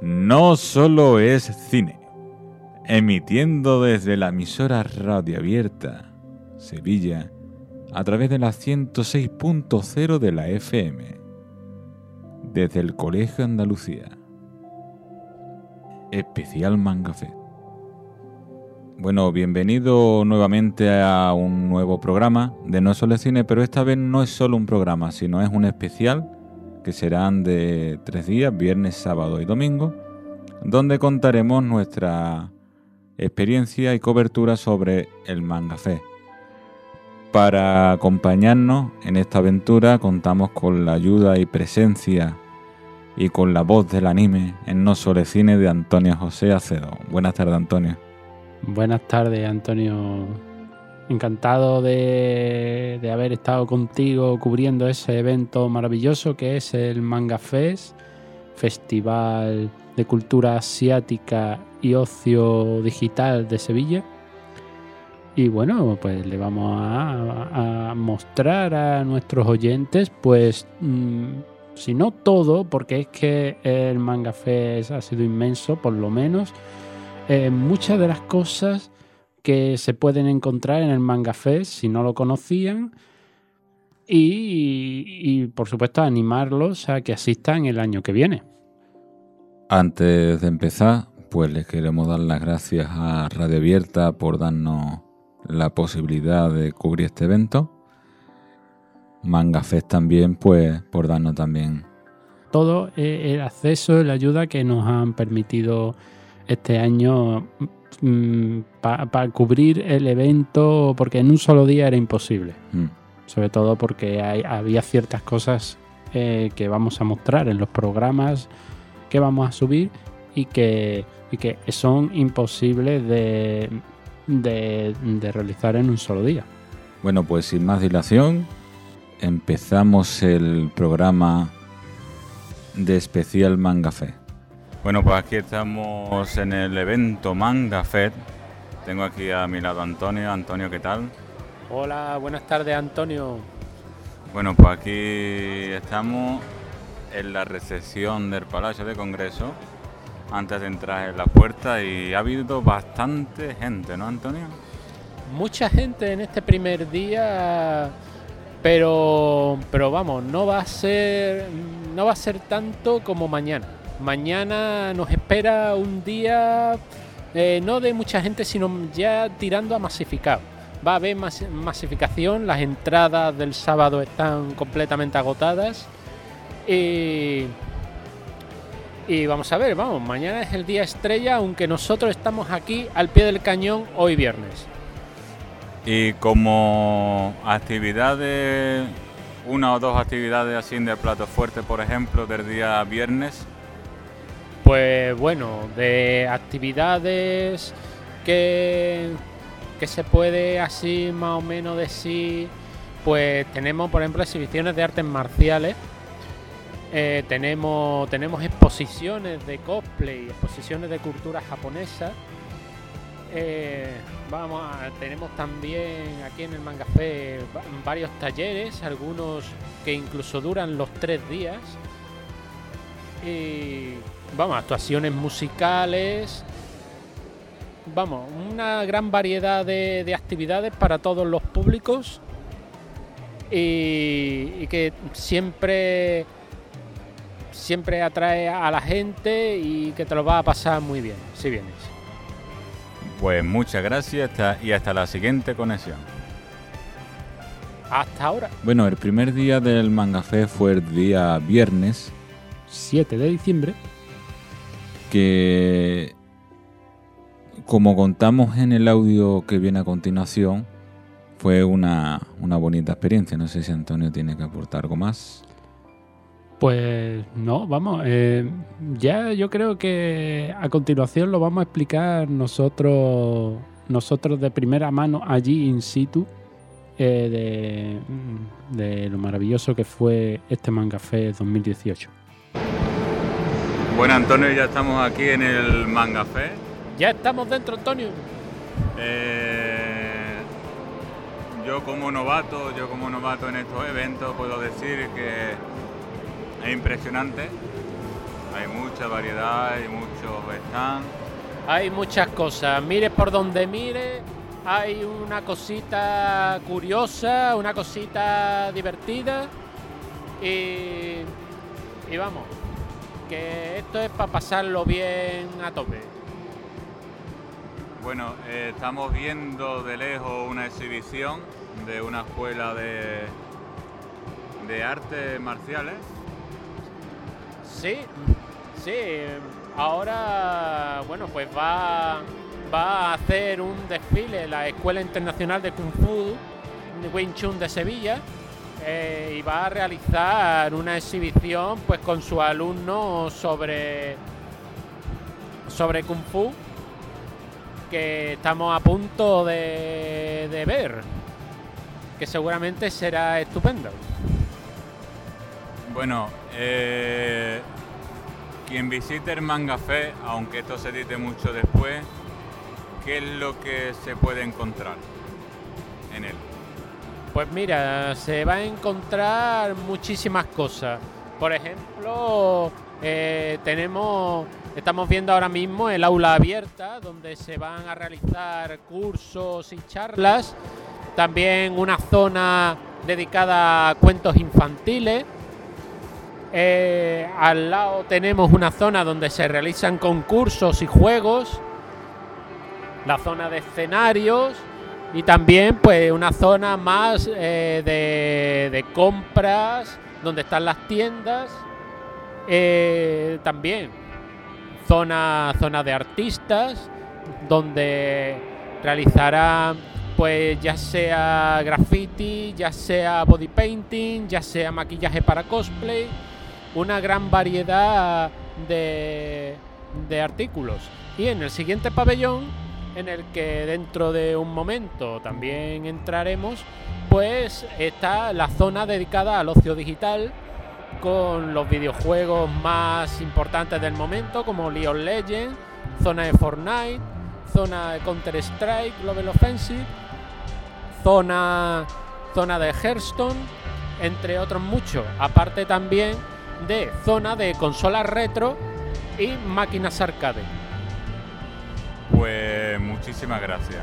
no solo es cine. Emitiendo desde la emisora Radio Abierta, Sevilla, a través de la 106.0 de la FM. Desde el Colegio Andalucía. Especial Manga Fest. Bueno, bienvenido nuevamente a un nuevo programa de No Solo Cine, pero esta vez no es solo un programa, sino es un especial serán de tres días, viernes, sábado y domingo, donde contaremos nuestra experiencia y cobertura sobre el Manga Fest. Para acompañarnos en esta aventura contamos con la ayuda y presencia y con la voz del anime en No Solo Cine de Antonio José Acedo. Buenas tardes, Antonio. Buenas tardes, Antonio. Encantado de, haber estado contigo cubriendo ese evento maravilloso que es el Manga Fest, Festival de Cultura Asiática y Ocio Digital de Sevilla. Y bueno, pues le vamos a, mostrar a nuestros oyentes, pues, mmm, si no todo, porque es que el Manga Fest ha sido inmenso, por lo menos, eh, muchas de las cosas que se pueden encontrar en el Manga Fest, si no lo conocían, y, y, por supuesto animarlos a que asistan el año que viene. Antes de empezar, pues les queremos dar las gracias a Radio Abierta por darnos la posibilidad de cubrir este evento. Manga Fest también, pues por darnos también todo el acceso y la ayuda que nos han permitido este año mmm, para pa cubrir el evento, porque en un solo día era imposible. Mm. Sobre todo porque hay, había ciertas cosas eh, que vamos a mostrar en los programas que vamos a subir y que, y que son imposibles de, de, de realizar en un solo día. Bueno, pues sin más dilación, empezamos el programa de especial Manga Fe. Bueno, pues aquí estamos en el evento Manga Fed. Tengo aquí a mi lado Antonio. Antonio, ¿qué tal? Hola, buenas tardes, Antonio. Bueno, pues aquí estamos en la recepción del Palacio de Congreso, antes de entrar en la puerta, y ha habido bastante gente, ¿no, Antonio? Mucha gente en este primer día, pero, pero vamos, no va a ser, no va a ser tanto como mañana. Mañana nos espera un día eh, no de mucha gente, sino ya tirando a masificado. Va a haber mas masificación, las entradas del sábado están completamente agotadas. Y, y vamos a ver, vamos, mañana es el día estrella, aunque nosotros estamos aquí al pie del cañón hoy viernes. Y como actividades, una o dos actividades así de plato fuerte, por ejemplo, del día viernes, pues bueno, de actividades que, que se puede así más o menos decir, pues tenemos por ejemplo exhibiciones de artes marciales, eh, tenemos, tenemos exposiciones de cosplay, exposiciones de cultura japonesa. Eh, vamos a, tenemos también aquí en el Mangafé varios talleres, algunos que incluso duran los tres días. Y vamos, actuaciones musicales, vamos, una gran variedad de, de actividades para todos los públicos y, y, que siempre siempre atrae a la gente y que te lo va a pasar muy bien si vienes. Pues muchas gracias hasta, y hasta la siguiente conexión. Hasta ahora. Bueno, el primer día del Mangafé fue el día viernes 7 de diciembre que como contamos en el audio que viene a continuación, fue una, una, bonita experiencia. No sé si Antonio tiene que aportar algo más. Pues no, vamos, eh, ya yo creo que a continuación lo vamos a explicar nosotros, nosotros de primera mano allí in situ eh, de, de lo maravilloso que fue este Manga Fest 2018. Bueno, Antonio, ya estamos aquí en el Manga Fest. Ya estamos dentro, Antonio. Eh, yo como novato, yo como novato en estos eventos puedo decir que es impresionante. Hay mucha variedad y muchos stands. Hay muchas cosas. Mire por donde mire, hay una cosita curiosa, una cosita divertida. Y, y vamos, que esto es para pasarlo bien a tope. Bueno, eh, estamos viendo de lejos una exhibición de una escuela de, de artes marciales. Sí, sí. Ahora, bueno, pues va, va a hacer un desfile la Escuela Internacional de Kung Fu de Wing Chun de Sevilla eh, y va a realizar una exhibición pues con sus alumnos sobre sobre Kung Fu que estamos a punto de, de ver que seguramente será estupendo. Bueno, eh, quien visite el Mangafé, aunque esto se edite mucho después, ¿qué es lo que se puede encontrar en él? Pues mira, se va a encontrar muchísimas cosas. Por ejemplo, eh, tenemos, estamos viendo ahora mismo el aula abierta, donde se van a realizar cursos y charlas. También una zona dedicada a cuentos infantiles. Eh, al lado tenemos una zona donde se realizan concursos y juegos. La zona de escenarios y también pues una zona más eh, de, de compras donde están las tiendas eh, también. Zona zona de artistas donde realizarán pues ya sea graffiti ya sea body painting ya sea maquillaje para cosplay una gran variedad de, de artículos. Y en el siguiente pabellón en el que dentro de un momento también entraremos, pues está la zona dedicada al ocio digital con los videojuegos más importantes del momento como League of Legends, zona de Fortnite, zona de Counter Strike, Global Offensive, zona zona de Hearthstone, entre otros muchos, aparte también de zona de consolas retro y máquinas arcade. Pues muchísimas gracias.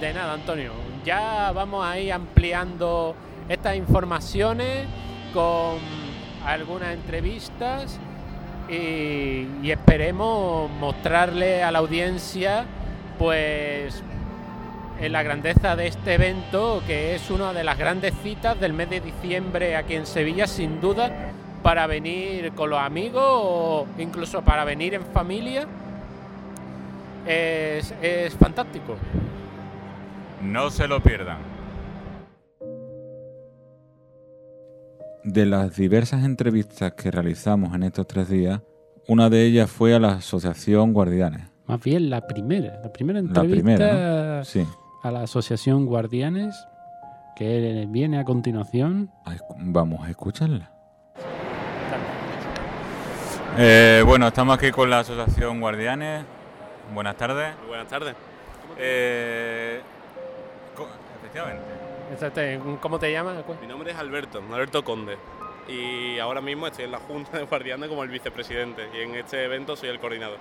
De nada, Antonio. Ya vamos a ir ampliando estas informaciones con algunas entrevistas y, esperemos mostrarle a la audiencia pues la grandeza de este evento que es una de las grandes citas del mes de diciembre aquí en Sevilla sin duda para venir con los amigos o incluso para venir en familia es, es fantástico. No se lo pierdan. De las diversas entrevistas que realizamos en estos tres días, una de ellas fue a la Asociación Guardianes. Más bien la primera, la primera La entrevista primera, ¿no? Sí. a la Asociación Guardianes que viene a continuación. Vamos a escucharla. Eh, bueno, estamos aquí con la Asociación Guardianes. Buenas tardes. Muy buenas tardes. Eh, efectivamente. Este, ¿Cómo te llamas? Mi nombre es Alberto, Alberto Conde. Y ahora mismo estoy en la Junta de Guardianes como el vicepresidente. Y en este evento soy el coordinador.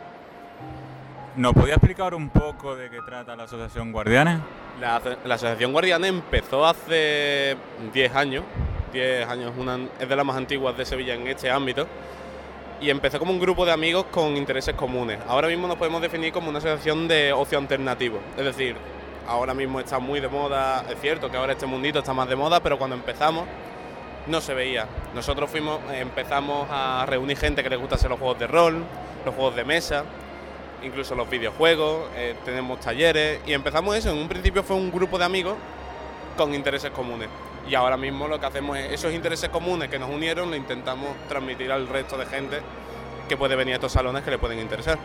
¿Nos podía explicar un poco de qué trata la Asociación Guardianes? La, la Asociación Guardianes empezó hace 10 años. 10 años, una, es de las más antiguas de Sevilla en este ámbito. Y empezó como un grupo de amigos con intereses comunes. Ahora mismo nos podemos definir como una asociación de ocio alternativo. Es decir, ahora mismo está muy de moda, es cierto que ahora este mundito está más de moda, pero cuando empezamos no se veía. Nosotros fuimos, empezamos a reunir gente que les gusta hacer los juegos de rol, los juegos de mesa, incluso los videojuegos, eh, tenemos talleres y empezamos eso. En un principio fue un grupo de amigos con intereses comunes. Y ahora mismo lo que hacemos es esos intereses comunes que nos unieron lo intentamos transmitir al resto de gente que puede venir a estos salones que le pueden interesar.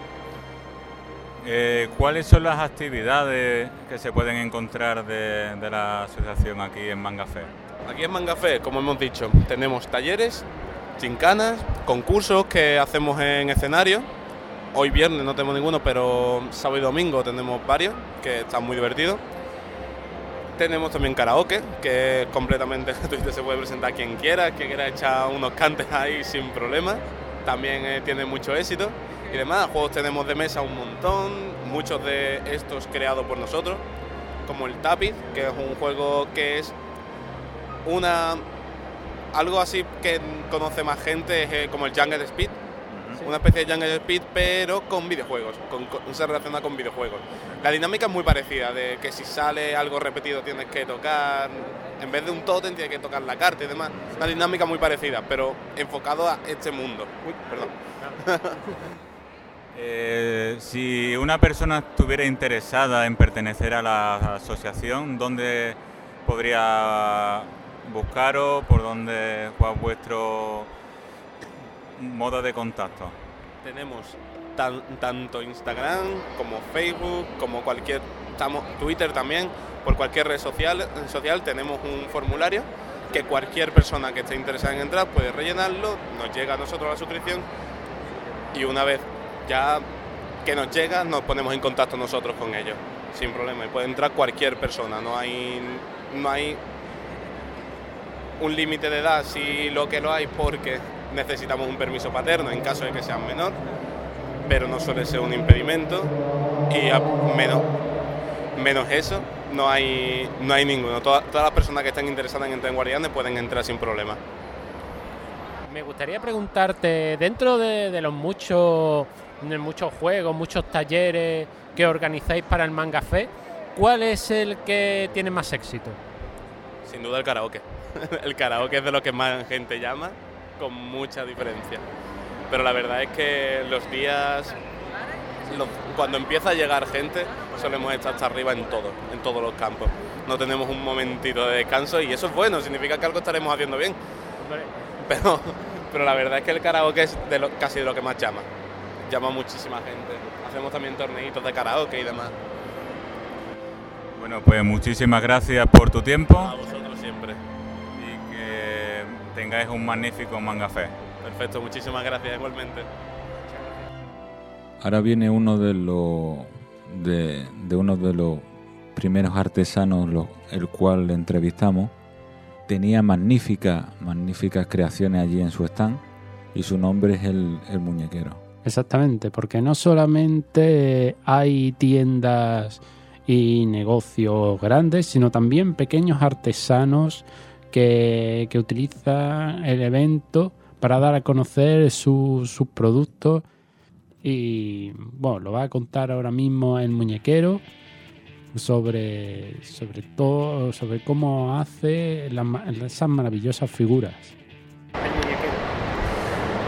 Eh, ¿Cuáles son las actividades que se pueden encontrar de, de la asociación aquí en Mangafé? Aquí en Mangafé, como hemos dicho, tenemos talleres, chincanas, concursos que hacemos en escenario. Hoy viernes no tenemos ninguno, pero sábado y domingo tenemos varios, que están muy divertidos. Tenemos también karaoke, que es completamente gratuito, se puede presentar quien quiera, que quiera echar unos cantes ahí sin problema. también eh, tiene mucho éxito y demás. Juegos tenemos de mesa un montón, muchos de estos creados por nosotros, como el Tapiz, que es un juego que es una algo así que conoce más gente, es eh, como el Jungle Speed, una especie de Jungle Speed, pero con videojuegos, con, se relaciona con videojuegos. La dinámica es muy parecida, de que si sale algo repetido tienes que tocar, en vez de un totem tienes que tocar la carta y demás. Una dinámica muy parecida, pero enfocado a este mundo. Uy, perdón. Eh, si una persona estuviera interesada en pertenecer a la asociación, ¿dónde podría buscaros? ¿Por dónde fue vuestro modo de contacto? Tenemos tanto Instagram como Facebook, como cualquier, estamos Twitter también, por cualquier red social, social tenemos un formulario que cualquier persona que esté interesada en entrar puede rellenarlo, nos llega a nosotros la suscripción y una vez ya que nos llega nos ponemos en contacto nosotros con ellos, sin problema, y puede entrar cualquier persona, no hay, no hay un límite de edad, si lo que lo hay porque necesitamos un permiso paterno en caso de que sean menor, pero no suele ser un impedimento y menos, menos eso no hay, no hay ninguno. Todas, las personas que estén interesadas en entrar en Guardianes pueden entrar sin problema. Me gustaría preguntarte, dentro de, los muchos, de muchos juegos, muchos talleres que organizáis para el Manga Fe, ¿cuál es el que tiene más éxito? Sin duda el karaoke. el karaoke es de lo que más gente llama con mucha diferencia. Pero la verdad es que los días, cuando empieza a llegar gente, solemos estar hasta arriba en todo, en todos los campos. No tenemos un momentito de descanso y eso es bueno, significa que algo estaremos haciendo bien. Pero, pero la verdad es que el karaoke es de lo, casi de lo que más llama. Llama muchísima gente. Hacemos también torneitos de karaoke y demás. Bueno, pues muchísimas gracias por tu tiempo. A tengáis un magnífico manga fe. Perfecto, muchísimas gracias igualmente. Ahora viene uno de los de, uno de los primeros artesanos, el cual le entrevistamos. Tenía magníficas, magníficas creaciones allí en su stand y su nombre es el, el muñequero. Exactamente, porque no solamente hay tiendas y negocios grandes, sino también pequeños artesanos que, utiliza el evento para dar a conocer sus productos y bueno, lo va a contar ahora mismo el muñequero sobre, sobre todo sobre cómo hace esas maravillosas figuras.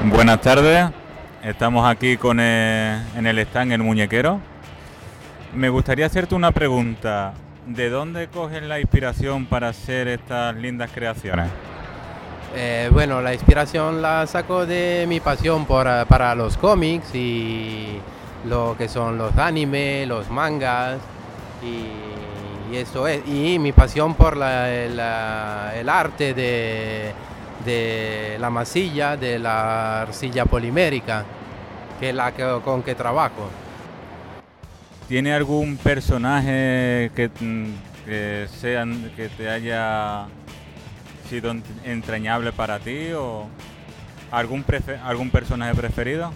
Buenas tardes, estamos aquí con en el stand El Muñequero. Me gustaría hacerte una pregunta. ¿De dónde cogen la inspiración para hacer estas lindas creaciones? Eh, bueno, la inspiración la saco de mi pasión eh, para los cómics y lo que son los animes, los mangas y, eso es. Y mi pasión por el, arte de, de, la masilla, de la arcilla polimérica, que es la con que trabajo. ¿Tiene algún personaje que, mm, que te haya sido entrañable para ti o algún, algún personaje preferido?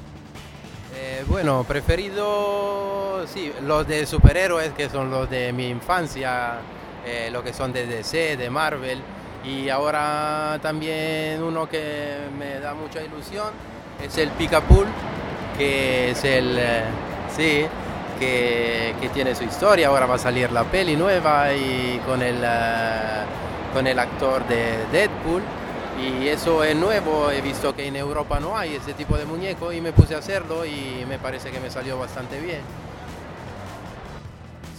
Eh, bueno, preferido, sí, los de superhéroes que son los de mi infancia, eh, lo que son de DC, de Marvel, y ahora también uno que me da mucha ilusión es el Picapool, que es el, eh, sí, que, tiene su historia. Ahora va a salir la peli nueva y con el, eh, con el actor de Deadpool. Y eso es nuevo, he visto que en Europa no hay ese tipo de muñeco y me puse a hacerlo y me parece que me salió bastante bien.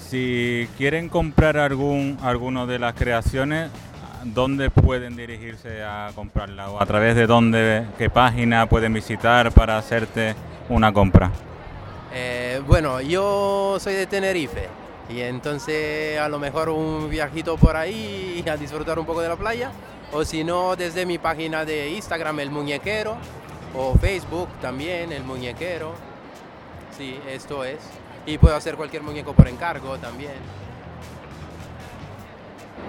Si quieren comprar algún, alguno de las creaciones, ¿dónde pueden dirigirse a comprarla? ¿O a través de dónde, qué página pueden visitar para hacerte una compra? Eh, bueno, yo soy de Tenerife y entonces a lo mejor un viajito por ahí a disfrutar un poco de la playa o si no desde mi página de Instagram El Muñequero o Facebook también El Muñequero. Sí, esto es. Y puedo hacer cualquier muñeco por encargo también.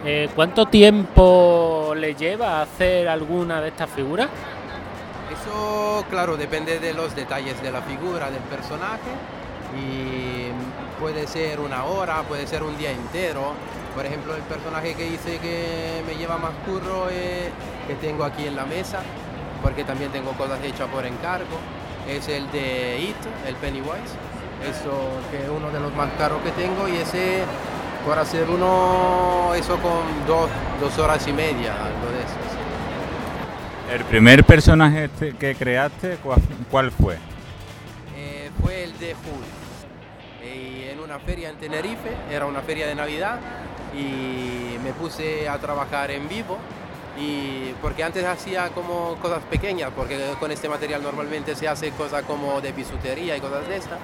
Eh, ¿Cuánto tiempo le lleva hacer alguna de estas figuras? Eso, claro, depende de los detalles de la figura del personaje y puede ser una hora, puede ser un día entero. Por ejemplo, el personaje que hice que me lleva más curro es que tengo aquí en la mesa, porque también tengo cosas hechas por encargo. Es el de It, el Pennywise. Eso que es uno de los más caros que tengo y ese por hacer uno, eso con dos, dos horas y media, algo de eso. ¿El primer personaje este que creaste, cuál, fue? Eh, fue el de Hulk. En una feria en Tenerife, era una feria de Navidad, y me puse a trabajar en vivo. Y porque antes hacía como cosas pequeñas, porque con este material normalmente se hace cosas como de bisutería y cosas de estas.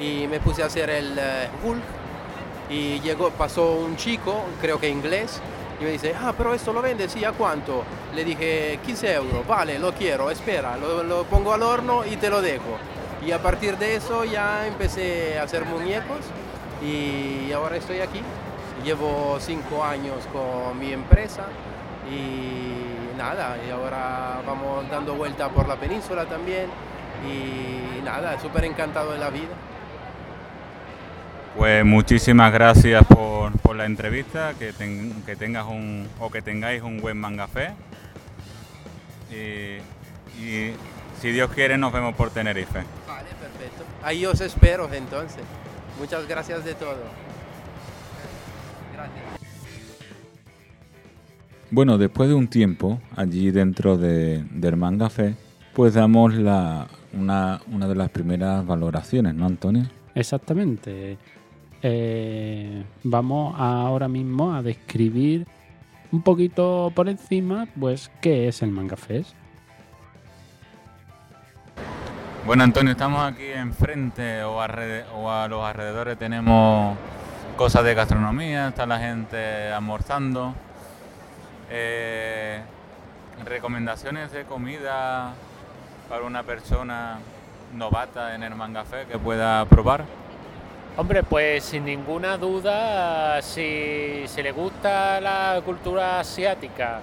Y me puse a hacer el eh, Hulk. Y llegó, pasó un chico, creo que inglés, y me dice, ah, pero esto lo vende, sí, ¿a cuánto? Le dije, 15 euros, vale, lo quiero, espera, lo, lo pongo al horno y te lo dejo. Y a partir de eso ya empecé a hacer muñecos y ahora estoy aquí. Llevo cinco años con mi empresa y nada, y ahora vamos dando vuelta por la península también y nada, súper encantado de la vida. Pues muchísimas gracias por, por la entrevista, que, ten- que tengas un o que tengáis un buen mangafé. Y, y si Dios quiere nos vemos por Tenerife. Vale, perfecto. Ahí os espero entonces. Muchas gracias de todo. Gracias. Bueno, después de un tiempo allí dentro de, del mangafé, pues damos la, una, una de las primeras valoraciones, ¿no, Antonio? Exactamente. Eh, vamos ahora mismo a describir un poquito por encima, pues, qué es el Manga. Bueno, Antonio, estamos aquí enfrente o, a los alrededores tenemos cosas de gastronomía, está la gente almorzando. Eh, recomendaciones de comida para una persona novata en el mangafé que pueda probar. Hombre, pues sin ninguna duda, si, si le gusta la cultura asiática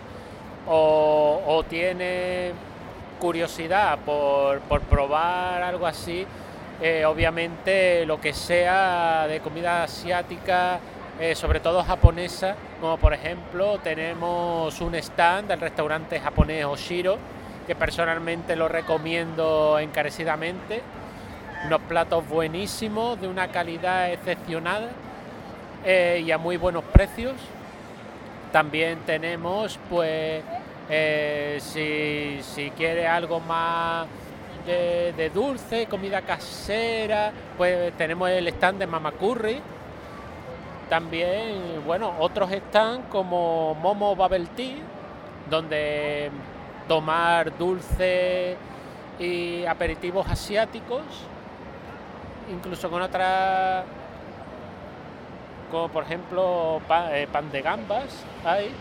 o, tiene curiosidad por, por probar algo así, eh, obviamente lo que sea de comida asiática, eh, sobre todo japonesa, como por ejemplo tenemos un stand del restaurante japonés Oshiro, que personalmente lo recomiendo encarecidamente unos platos buenísimos, de una calidad excepcional eh, y a muy buenos precios. También tenemos, pues, eh, si, si quiere algo más de, dulce, comida casera, pues tenemos el stand de Mama Curry. También, bueno, otros stands como Momo Bubble Tea, donde tomar dulce y aperitivos asiáticos incluso con otras, como por ejemplo eh, pan de gambas hay,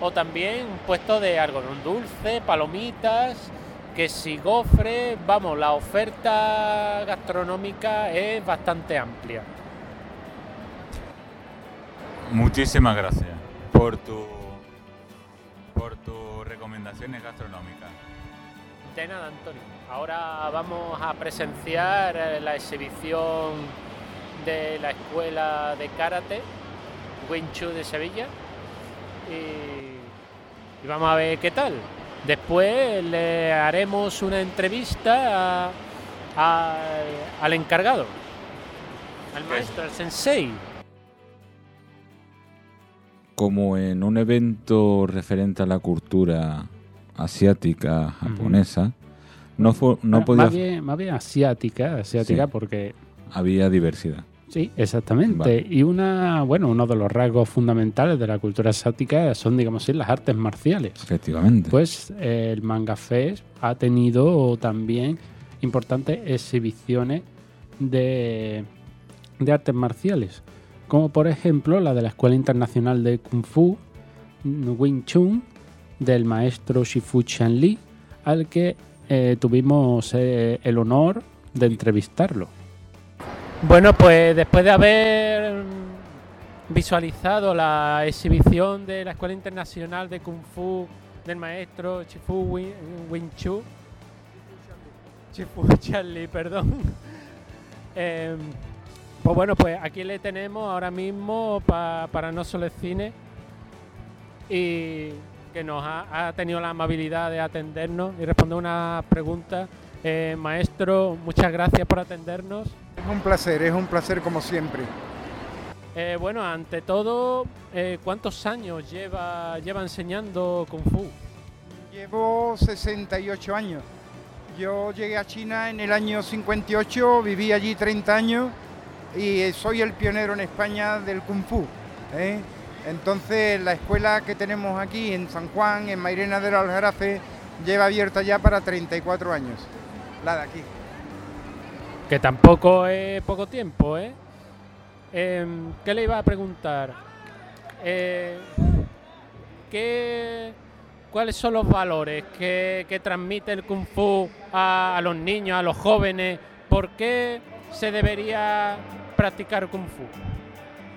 o también puestos de algodón dulce, palomitas, que si gofre, vamos, la oferta gastronómica es bastante amplia. Muchísimas gracias por tu por tus recomendaciones gastronómicas. De nada, Antonio. Ahora vamos a presenciar eh, la exhibición de la Escuela de Karate Wing Chun de Sevilla y, y vamos a ver qué tal. Después le haremos una entrevista a- a- al encargado, al maestro, al sensei. Como en un evento referente a la cultura asiática, japonesa, no, fue, no podía, más, bien, más bien asiática, asiática Sí. porque había diversidad. Sí, exactamente. Vale. Y una, bueno, uno de los rasgos fundamentales de la cultura asiática son, digamos así, las artes marciales. Efectivamente. Pues eh, el Manga Fest ha tenido también importantes exhibiciones de, de artes marciales, como por ejemplo la de la Escuela Internacional de Kung Fu, Wing Chun, del maestro Shifu Chan Li, al que eh, tuvimos eh, el honor de entrevistarlo. Bueno, pues después de haber visualizado la exhibición de la Escuela Internacional de Kung Fu del maestro Chifu Wing, Wing Chun, Chifu Charlie, perdón. Em, pues bueno, pues aquí le tenemos ahora mismo para No Solo Cine y que nos ha, tenido la amabilidad de atendernos y responder unas preguntas. Eh, maestro, muchas gracias por atendernos. Es un placer, es un placer como siempre. Eh, bueno, ante todo, eh, ¿cuántos años lleva, lleva enseñando Kung Fu? Llevo 68 años. Yo llegué a China en el año 58, viví allí 30 años y soy el pionero en España del Kung Fu. Entonces la escuela que tenemos aquí en San Juan, en Mairena del Aljarafe, lleva abierta ya para 34 años. La de aquí. Que tampoco es poco tiempo, ¿eh? Em, ¿Qué le iba a preguntar? Eh, ¿qué, ¿Cuáles son los valores que, transmite el Kung Fu a, los niños, a los jóvenes? ¿Por qué se debería practicar Kung Fu?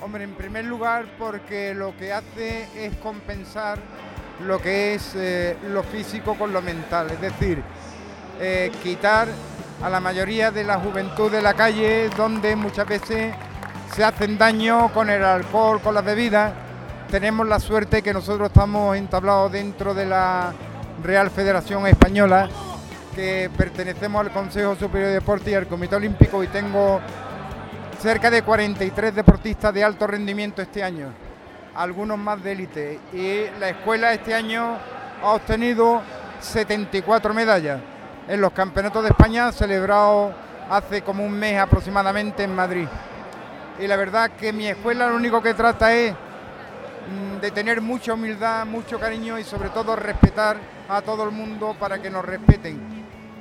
Hombre, en primer lugar porque lo que hace es compensar lo que es eh, lo físico con lo mental, es decir, eh, quitar a la mayoría de la juventud de la calle donde muchas veces se hacen daño con el alcohol, con las bebidas. Tenemos la suerte que nosotros estamos entablados dentro de la Real Federación Española, que pertenecemos al Consejo Superior de Deporte y al Comité Olímpico y tengo cerca de 43 deportistas de alto rendimiento este año, algunos más de élite. Y la escuela este año ha obtenido 74 medallas. En los campeonatos de España celebrados hace como un mes aproximadamente en Madrid. Y la verdad que mi escuela lo único que trata es mm, de tener mucha humildad, mucho cariño y sobre todo respetar a todo el mundo para que nos respeten.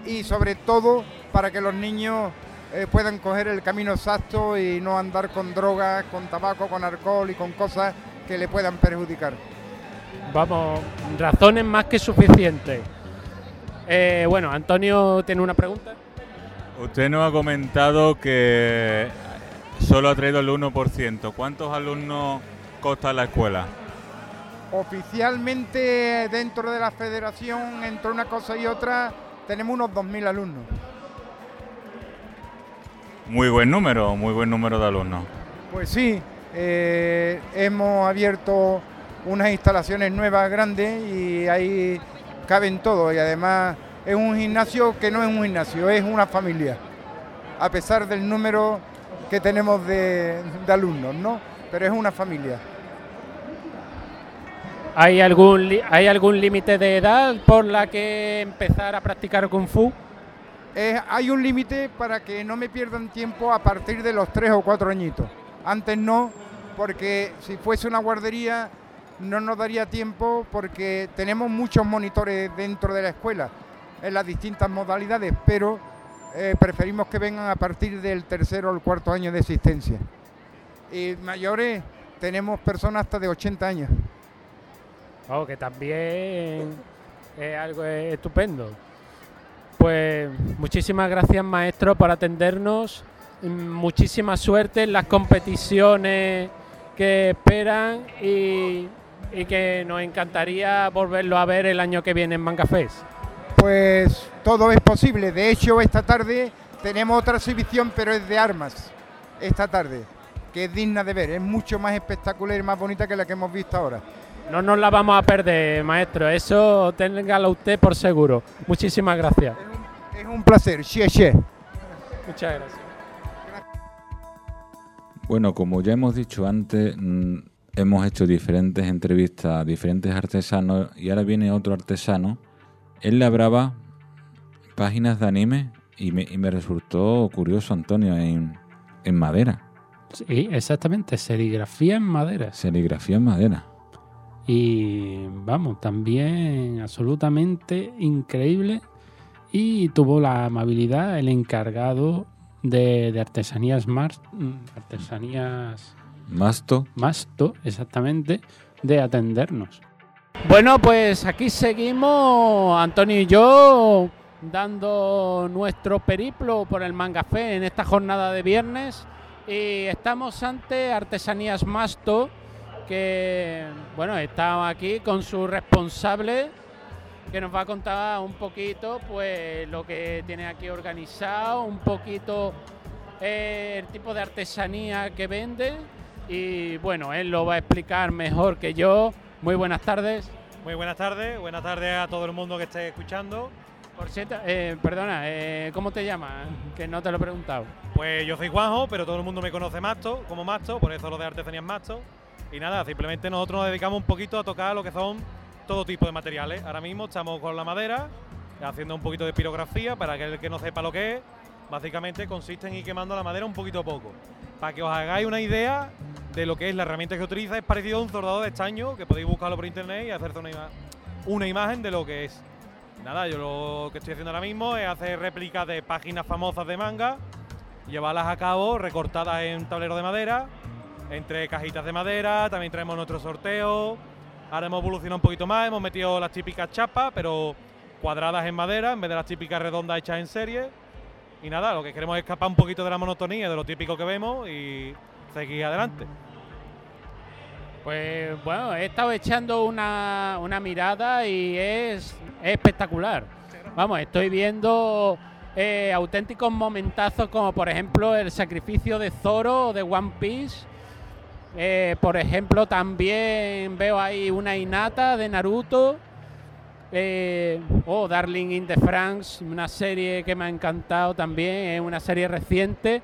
Y sobre todo para que los niños eh, puedan coger el camino exacto y no andar con drogas, con tabaco, con alcohol y con cosas que le puedan perjudicar. Vamos, razones más que suficientes. Eh, bueno, Antonio tiene una pregunta. Usted nos ha comentado que Solo ha traído el 1%. ¿Cuántos alumnos consta la escuela? Oficialmente dentro de la federación, entre una cosa y otra, tenemos unos 2.000 alumnos. Muy buen número, muy buen número de alumnos. Pues sí, eh, hemos abierto unas instalaciones nuevas grandes y ahí caben todos y además es un gimnasio que no es un gimnasio, es una familia. A pesar del número que tenemos de, alumnos, ¿no? Pero es una familia. ¿Hay algún, ¿hay algún límite de edad por la que empezar a practicar Kung Fu? Hay un límite para que no me pierdan tiempo a partir de los tres o cuatro añitos. Antes no, porque si fuese una guardería no nos daría tiempo porque tenemos muchos monitores dentro de la escuela en las distintas modalidades, pero eh, preferimos que vengan a partir del tercero o el cuarto año de existencia. Y mayores tenemos personas hasta de 80 años. Oh, que también es algo estupendo. Pues muchísimas gracias maestro por atendernos. Muchísima suerte en las competiciones que esperan y, y que nos encantaría volverlo a ver el año que viene en Manga pues todo es posible. De hecho, esta tarde tenemos otra exhibición, pero es de armas. Esta tarde, que es digna de ver. Es mucho más espectacular y más bonita que la que hemos visto ahora. No nos la vamos a perder, maestro. Eso téngalo usted por seguro. Muchísimas gracias. Es un, placer. Xie, xie. Muchas gracias. Bueno, como ya hemos dicho antes, mm, hemos hecho diferentes entrevistas a diferentes artesanos y ahora viene otro artesano él labraba páginas de anime y me, resultó curioso, Antonio, en, madera. Sí, exactamente, serigrafía en madera. Serigrafía en madera. Y vamos, también absolutamente increíble. Y tuvo la amabilidad el encargado de, de artesanías más artesanías Masto. Masto, exactamente, de atendernos. Bueno, pues aquí seguimos, Antonio y yo, dando nuestro periplo por el Mangafé en esta jornada de viernes. Y estamos ante Artesanías Masto, que bueno, está aquí con su responsable, que nos va a contar un poquito pues lo que tiene aquí organizado, un poquito eh, el tipo de artesanía que vende y bueno, él lo va a explicar mejor que yo. Muy buenas tardes. Muy buenas tardes, buenas tardes a todo el mundo que esté escuchando. Por cierto, eh, perdona, eh, ¿cómo te llamas? Que no te lo he preguntado. Pues yo soy Juanjo, pero todo el mundo me conoce Masto, como Masto, por eso lo de artesanías Masto. Y nada, simplemente nosotros nos dedicamos un poquito a tocar lo que son todo tipo de materiales. Ahora mismo estamos con la madera, haciendo un poquito de pirografía para que el que no sepa lo que es. Básicamente consiste en ir quemando la madera un poquito a poco. Para que os hagáis una idea de lo que es la herramienta que utiliza, es parecido a un soldador de estaño, que podéis buscarlo por internet y hacerse una, una imagen de lo que es. Nada, yo lo que estoy haciendo ahora mismo es hacer réplicas de páginas famosas de manga, llevarlas a cabo recortadas en tablero de madera, entre cajitas de madera, también traemos nuestro sorteo. Ahora hemos evolucionado un poquito más, hemos metido las típicas chapas, pero cuadradas en madera en vez de las típicas redondas hechas en serie. Y nada, lo que queremos es escapar un poquito de la monotonía, de lo típico que vemos y seguir adelante. Pues bueno, he estado echando una, una mirada y es, es espectacular. Vamos, estoy viendo eh, auténticos momentazos como por ejemplo el sacrificio de Zoro de One Piece. Eh, por ejemplo, también veo ahí una Inata de Naruto. Eh, oh, Darling in the France, una serie que me ha encantado también, es una serie reciente.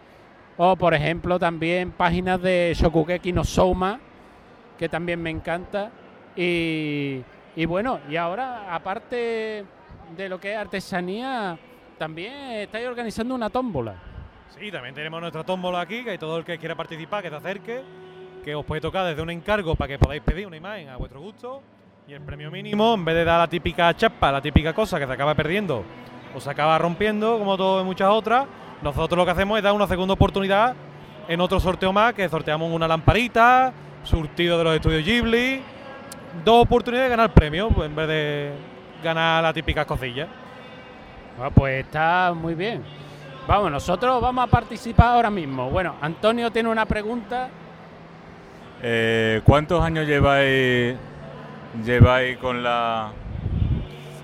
O por ejemplo también páginas de Shokugeki no Souma, que también me encanta. Y, y bueno, y ahora aparte de lo que es artesanía, también estáis organizando una tómbola. Sí, también tenemos nuestra tómbola aquí, que todo el que quiera participar, que se acerque, que os puede tocar desde un encargo para que podáis pedir una imagen a vuestro gusto. Y el premio mínimo, en vez de dar la típica chapa, la típica cosa que se acaba perdiendo o se acaba rompiendo, como todo en muchas otras, nosotros lo que hacemos es dar una segunda oportunidad en otro sorteo más, que sorteamos una lamparita, surtido de los estudios Ghibli, dos oportunidades de ganar premio, pues, en vez de ganar la típica cosilla. Bueno, pues está muy bien. Vamos, nosotros vamos a participar ahora mismo. Bueno, Antonio tiene una pregunta. Eh, ¿Cuántos años lleváis, lleváis con la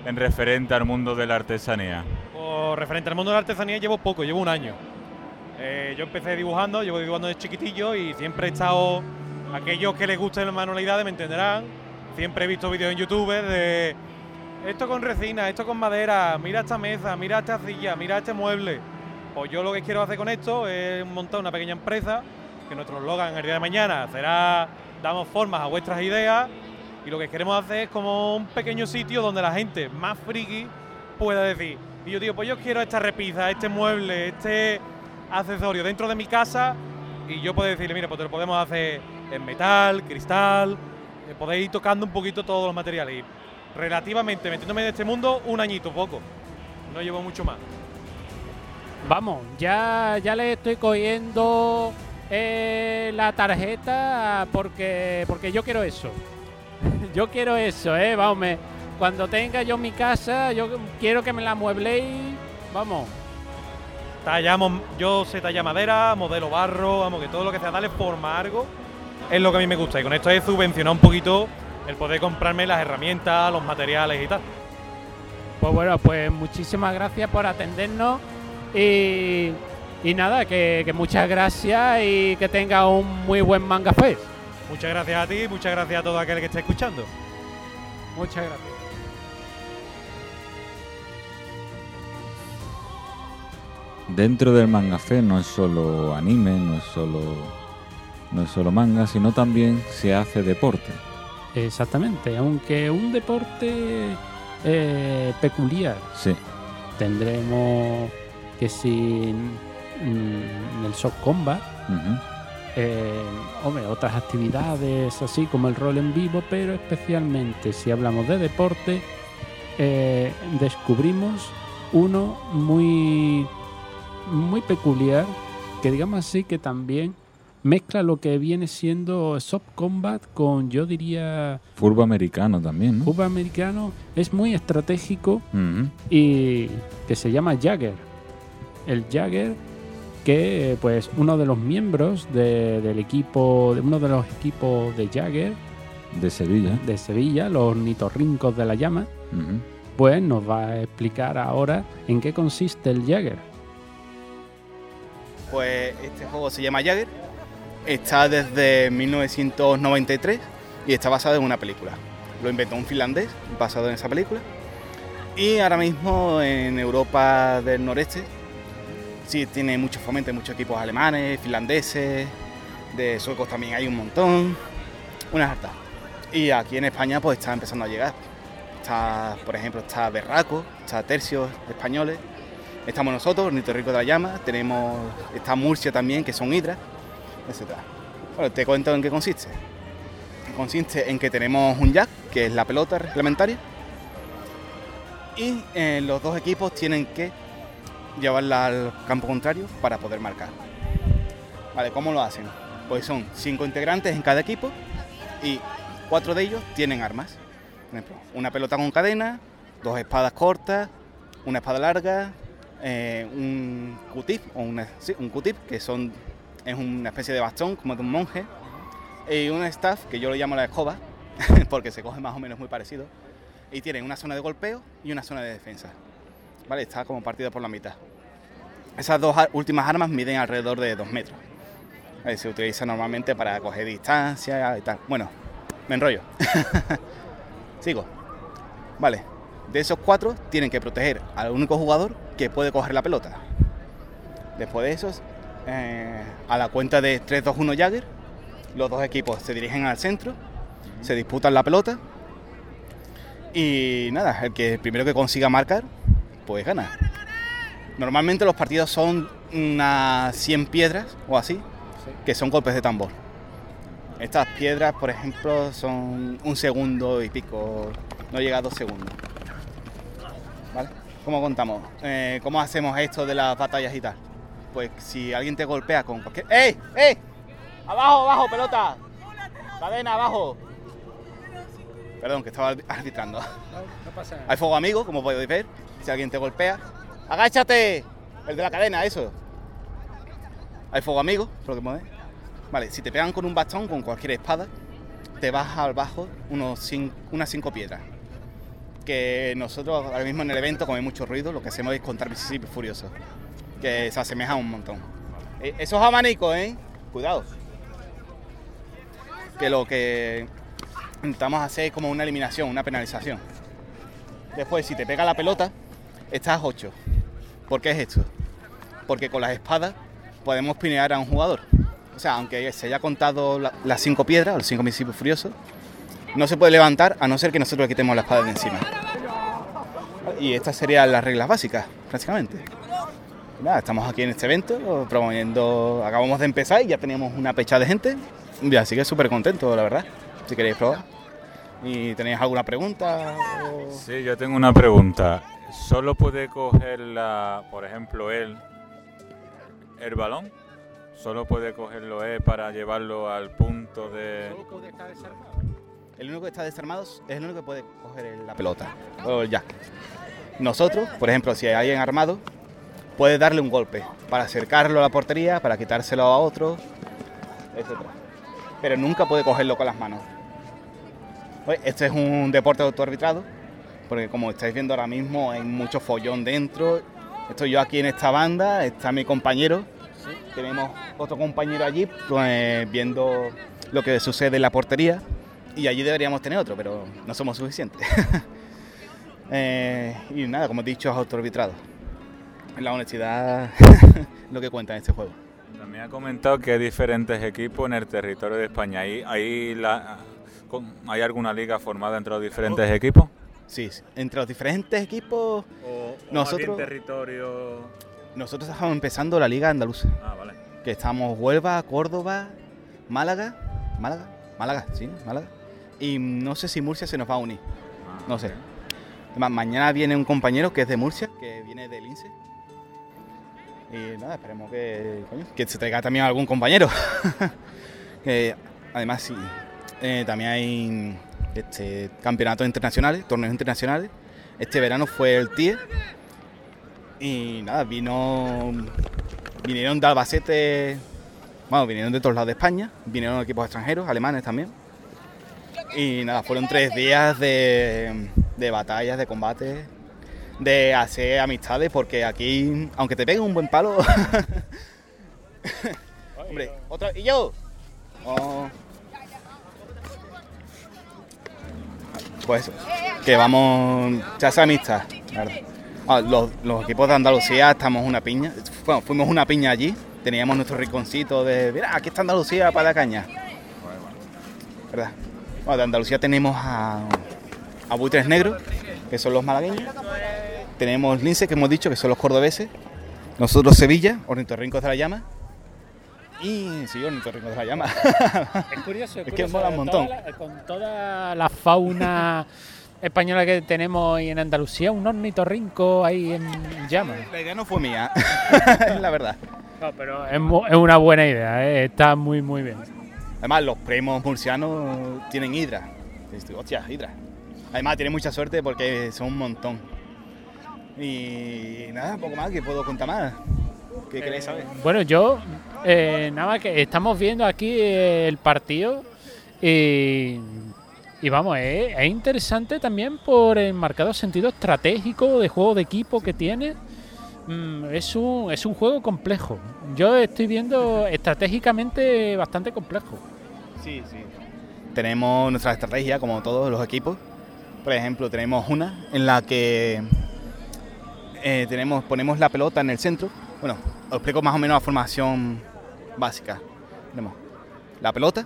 en referente al mundo de la artesanía? Pues, referente al mundo de la artesanía llevo poco, llevo un año. Eh, yo empecé dibujando, llevo dibujando desde chiquitillo y siempre he estado, aquellos que les gusten las manualidades me entenderán, siempre he visto vídeos en YouTube de esto con resina, esto con madera, mira esta mesa, mira esta silla, mira este mueble. Pues yo lo que quiero hacer con esto es montar una pequeña empresa, que nuestro eslogan el día de mañana será damos formas a vuestras ideas y lo que queremos hacer es como un pequeño sitio donde la gente más friki pueda decir, y yo digo, pues yo quiero esta repisa, este mueble, este accesorio dentro de mi casa y yo puedo decirle, mira, pues te lo podemos hacer en metal, cristal, eh, podéis ir tocando un poquito todos los materiales. Y relativamente, metiéndome en este mundo, un añito poco. No llevo mucho más. Vamos, ya, ya le estoy cogiendo eh, la tarjeta porque, porque yo quiero eso. yo quiero eso, ¿eh? Vamos, me- cuando tenga yo mi casa, yo quiero que me la muebléis. Vamos, Tallamos, yo sé tallar madera, modelo barro, vamos, que todo lo que sea darle forma algo es lo que a mí me gusta. Y con esto es subvencionar un poquito el poder comprarme las herramientas, los materiales y tal. Pues bueno, pues muchísimas gracias por atendernos y, y nada, que, que muchas gracias y que tenga un muy buen Manga Fest. Muchas gracias a ti, muchas gracias a todo aquel que esté escuchando. Muchas gracias. Dentro del mangafé no es solo anime, no es solo no es solo manga, sino también se hace deporte. Exactamente, aunque un deporte eh, peculiar. Sí, Tendremos que si mm, el soft combat, eh, hombre, otras actividades así como el rol en vivo, pero especialmente si hablamos de deporte, eh, descubrimos uno muy, muy peculiar, que digamos así que también mezcla lo que viene siendo soft combat con, yo diría, fútbol americano también, ¿no? fútbol americano. Es muy estratégico y que se llama Jagger. El Jagger, que pues uno de los miembros de- del equipo, de uno de los equipos de Jagger De Sevilla. de Sevilla, los nitorrincos de la llama, pues nos va a explicar ahora en qué consiste el Jagger. Pues este juego se llama Jagger, está desde 1993 y está basado en una película. Lo inventó un finlandés basado en esa película. Y ahora mismo en Europa del noreste sí tiene mucho fomento, muchos equipos alemanes, finlandeses, de suecos también hay un montón, una harta. Y aquí en España pues está empezando a llegar. Está, por ejemplo, está Berraco, está Tercios españoles, estamos nosotros, Nito Rico de la Llama, tenemos, está Murcia también, que son hidras, etc. Bueno, te cuento en qué consiste. Consiste en que tenemos un jack, que es la pelota reglamentaria, y eh, los dos equipos tienen que llevarla al campo contrario para poder marcar. Vale, ¿cómo lo hacen? Pues son cinco integrantes en cada equipo y cuatro de ellos tienen armas. Por ejemplo, una pelota con cadena, dos espadas cortas, una espada larga, eh, un Q-tip, o un Q-tip, que son, es una especie de bastón como de un monje, y un staff, que yo lo llamo la escoba, porque se coge más o menos muy parecido, y tienen una zona de golpeo y una zona de defensa. ¿Vale? Está como partido por la mitad. Esas dos últimas armas miden alrededor de 2 metros. Se utiliza normalmente para coger distancia y tal. Bueno, me enrollo. Sigo. Vale. De esos cuatro tienen que proteger al único jugador que puede coger la pelota. Después de esos, eh, a la cuenta de 3-2-1 Jagger, los dos equipos se dirigen al centro, se disputan la pelota y nada, el que el primero que consiga marcar, pues gana. Normalmente los partidos son unas 100 piedras o así, que son golpes de tambor. Estas piedras, por ejemplo, son un segundo y pico, no llega a dos segundos. ¿Vale? ¿Cómo contamos? Eh, ¿Cómo hacemos esto de las batallas y tal? Pues si alguien te golpea con cualquier... ¡Ey! ¡Ey! ¡Abajo, abajo, pelota! ¡Cadena, abajo! Perdón, que estaba arbitrando. Hay fuego amigo, como podéis ver. Si alguien te golpea, ¡agáchate! El de la cadena, eso. Hay fuego amigo, lo que podéis. Vale, si te pegan con un bastón, con cualquier espada, te vas al bajo unos cin- unas cinco piedras. Que nosotros ahora mismo en el evento, como hay mucho ruido, lo que hacemos es contar Mississippi Furioso. Que se asemeja un montón. Eh, Esos abanicos, ¿eh? Cuidado. Que lo que intentamos hacer es como una eliminación, una penalización. Después, si te pega la pelota, estás 8. ¿Por qué es esto? Porque con las espadas podemos pinear a un jugador. O sea, aunque se haya contado la- las cinco piedras, los cinco municipios furiosos, no se puede levantar a no ser que nosotros le quitemos la espada de encima. Y estas serían las reglas básicas, prácticamente. Estamos aquí en este evento promoviendo. Acabamos de empezar y ya teníamos una pecha de gente. Así que súper contento, la verdad. Si queréis probar. ¿Y tenéis alguna pregunta? Sí, yo tengo una pregunta. ¿Solo puede coger, la, por ejemplo, él, el balón? ¿Solo puede cogerlo él para llevarlo al punto de...? El único que está desarmado es el único que puede coger la pelota o el jack. Nosotros, por ejemplo, si hay alguien armado, puede darle un golpe para acercarlo a la portería, para quitárselo a otro, etc. Pero nunca puede cogerlo con las manos. Pues, Este es un deporte de autoarbitrado, porque como estáis viendo ahora mismo hay mucho follón dentro. Estoy yo aquí en esta banda, está mi compañero, tenemos otro compañero allí pues, viendo lo que sucede en la portería y allí deberíamos tener otro, pero no somos suficientes. Eh, y nada, como he dicho, es autoarbitrado. La honestidad lo que cuenta en este juego. También ha comentado que hay diferentes equipos en el territorio de España. ¿Hay, hay, la, ¿hay alguna liga formada entre los diferentes equipos? Sí, entre los diferentes equipos, ¿O, Nosotros- territorio...? nosotros estamos empezando la Liga Andaluza, Ah, vale. que estamos Huelva, Córdoba, Málaga, Málaga, Málaga, sí, Málaga. Y no sé si Murcia se nos va a unir. Ah, No sé. Ma- mañana viene un compañero que es de Murcia, que viene del INSE. Y nada, esperemos que, coño, que se traiga también algún compañero. Que, además, sí, eh, también hay este, campeonatos internacionales, torneos internacionales. Este verano fue el TIE. Y nada, vino, vinieron de Albacete, bueno, vinieron de todos lados de España, vinieron equipos extranjeros, alemanes también. Y nada, fueron tres días de, de batallas, de combates, de hacer amistades, porque aquí, aunque te peguen un buen palo. Hombre, otra. ¿Y yo? Oh. Pues que vamos. Se hace amistad. Ah, los, los equipos de Andalucía estamos una piña. Bueno, fuimos una piña allí. Teníamos nuestro rinconcito de. Mira, aquí está Andalucía para la caña. ¿Verdad? Bueno, de Andalucía tenemos a, a Buitres Negros, que son los malagueños. Tenemos Lince, que hemos dicho que son los cordobeses. Nosotros Sevilla, Ornitorrincos de la Llama. Y sí, Ornitorrincos de la Llama. Es curioso, es, Es que mola un con montón. toda la- con toda la fauna española que tenemos y en Andalucía, un ornitorrinco ahí en llamas. La idea no fue mía, es la verdad. No, pero es, una buena idea, ¿eh? está muy, muy bien. Además, los primos murcianos tienen hidra. Hostia, hidra. Además, tienen mucha suerte porque son un montón. Y nada, poco más que puedo contar más. ¿Qué queréis saber? Bueno, yo, eh, nada más que estamos viendo aquí eh, el partido y, y vamos, es, es interesante también por el marcado sentido estratégico de juego de equipo que tiene. Mm, es, un, es un juego complejo. Yo estoy viendo estratégicamente bastante complejo. Sí, sí. Tenemos nuestra estrategia, como todos los equipos. Por ejemplo, tenemos una en la que eh, tenemos, ponemos la pelota en el centro. Bueno, os explico más o menos la formación básica. Tenemos la pelota,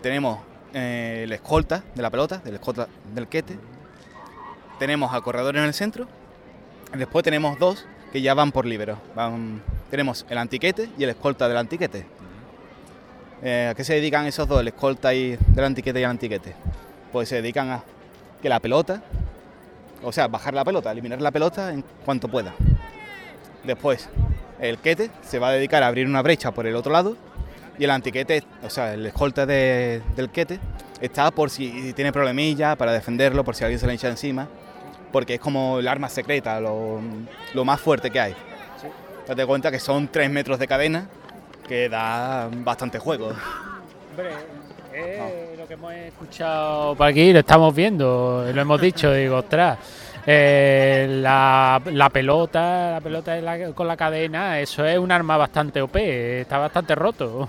tenemos eh, la escolta de la pelota, del escolta del quete. Tenemos al corredor en el centro. y Después tenemos dos que ya van por libero. Van- tenemos el antiquete y el escolta del antiquete. Eh, ¿A qué se dedican esos dos, el escolta y del antiquete y el antiquete? Pues se dedican a que la pelota, o sea, bajar la pelota, eliminar la pelota en cuanto pueda. Después, el quete se va a dedicar a abrir una brecha por el otro lado y el antiquete, o sea, el escolta de- del quete, está por si tiene problemilla, para defenderlo, por si alguien se le echa encima, porque es como el arma secreta, lo, lo más fuerte que hay. Date cuenta que son tres metros de cadena, que da bastante juego. Hombre, lo que hemos escuchado por aquí, lo estamos viendo, lo hemos dicho, digo, ostras, eh, la, la pelota, la pelota la- con la cadena, eso es un arma bastante OP, está bastante roto.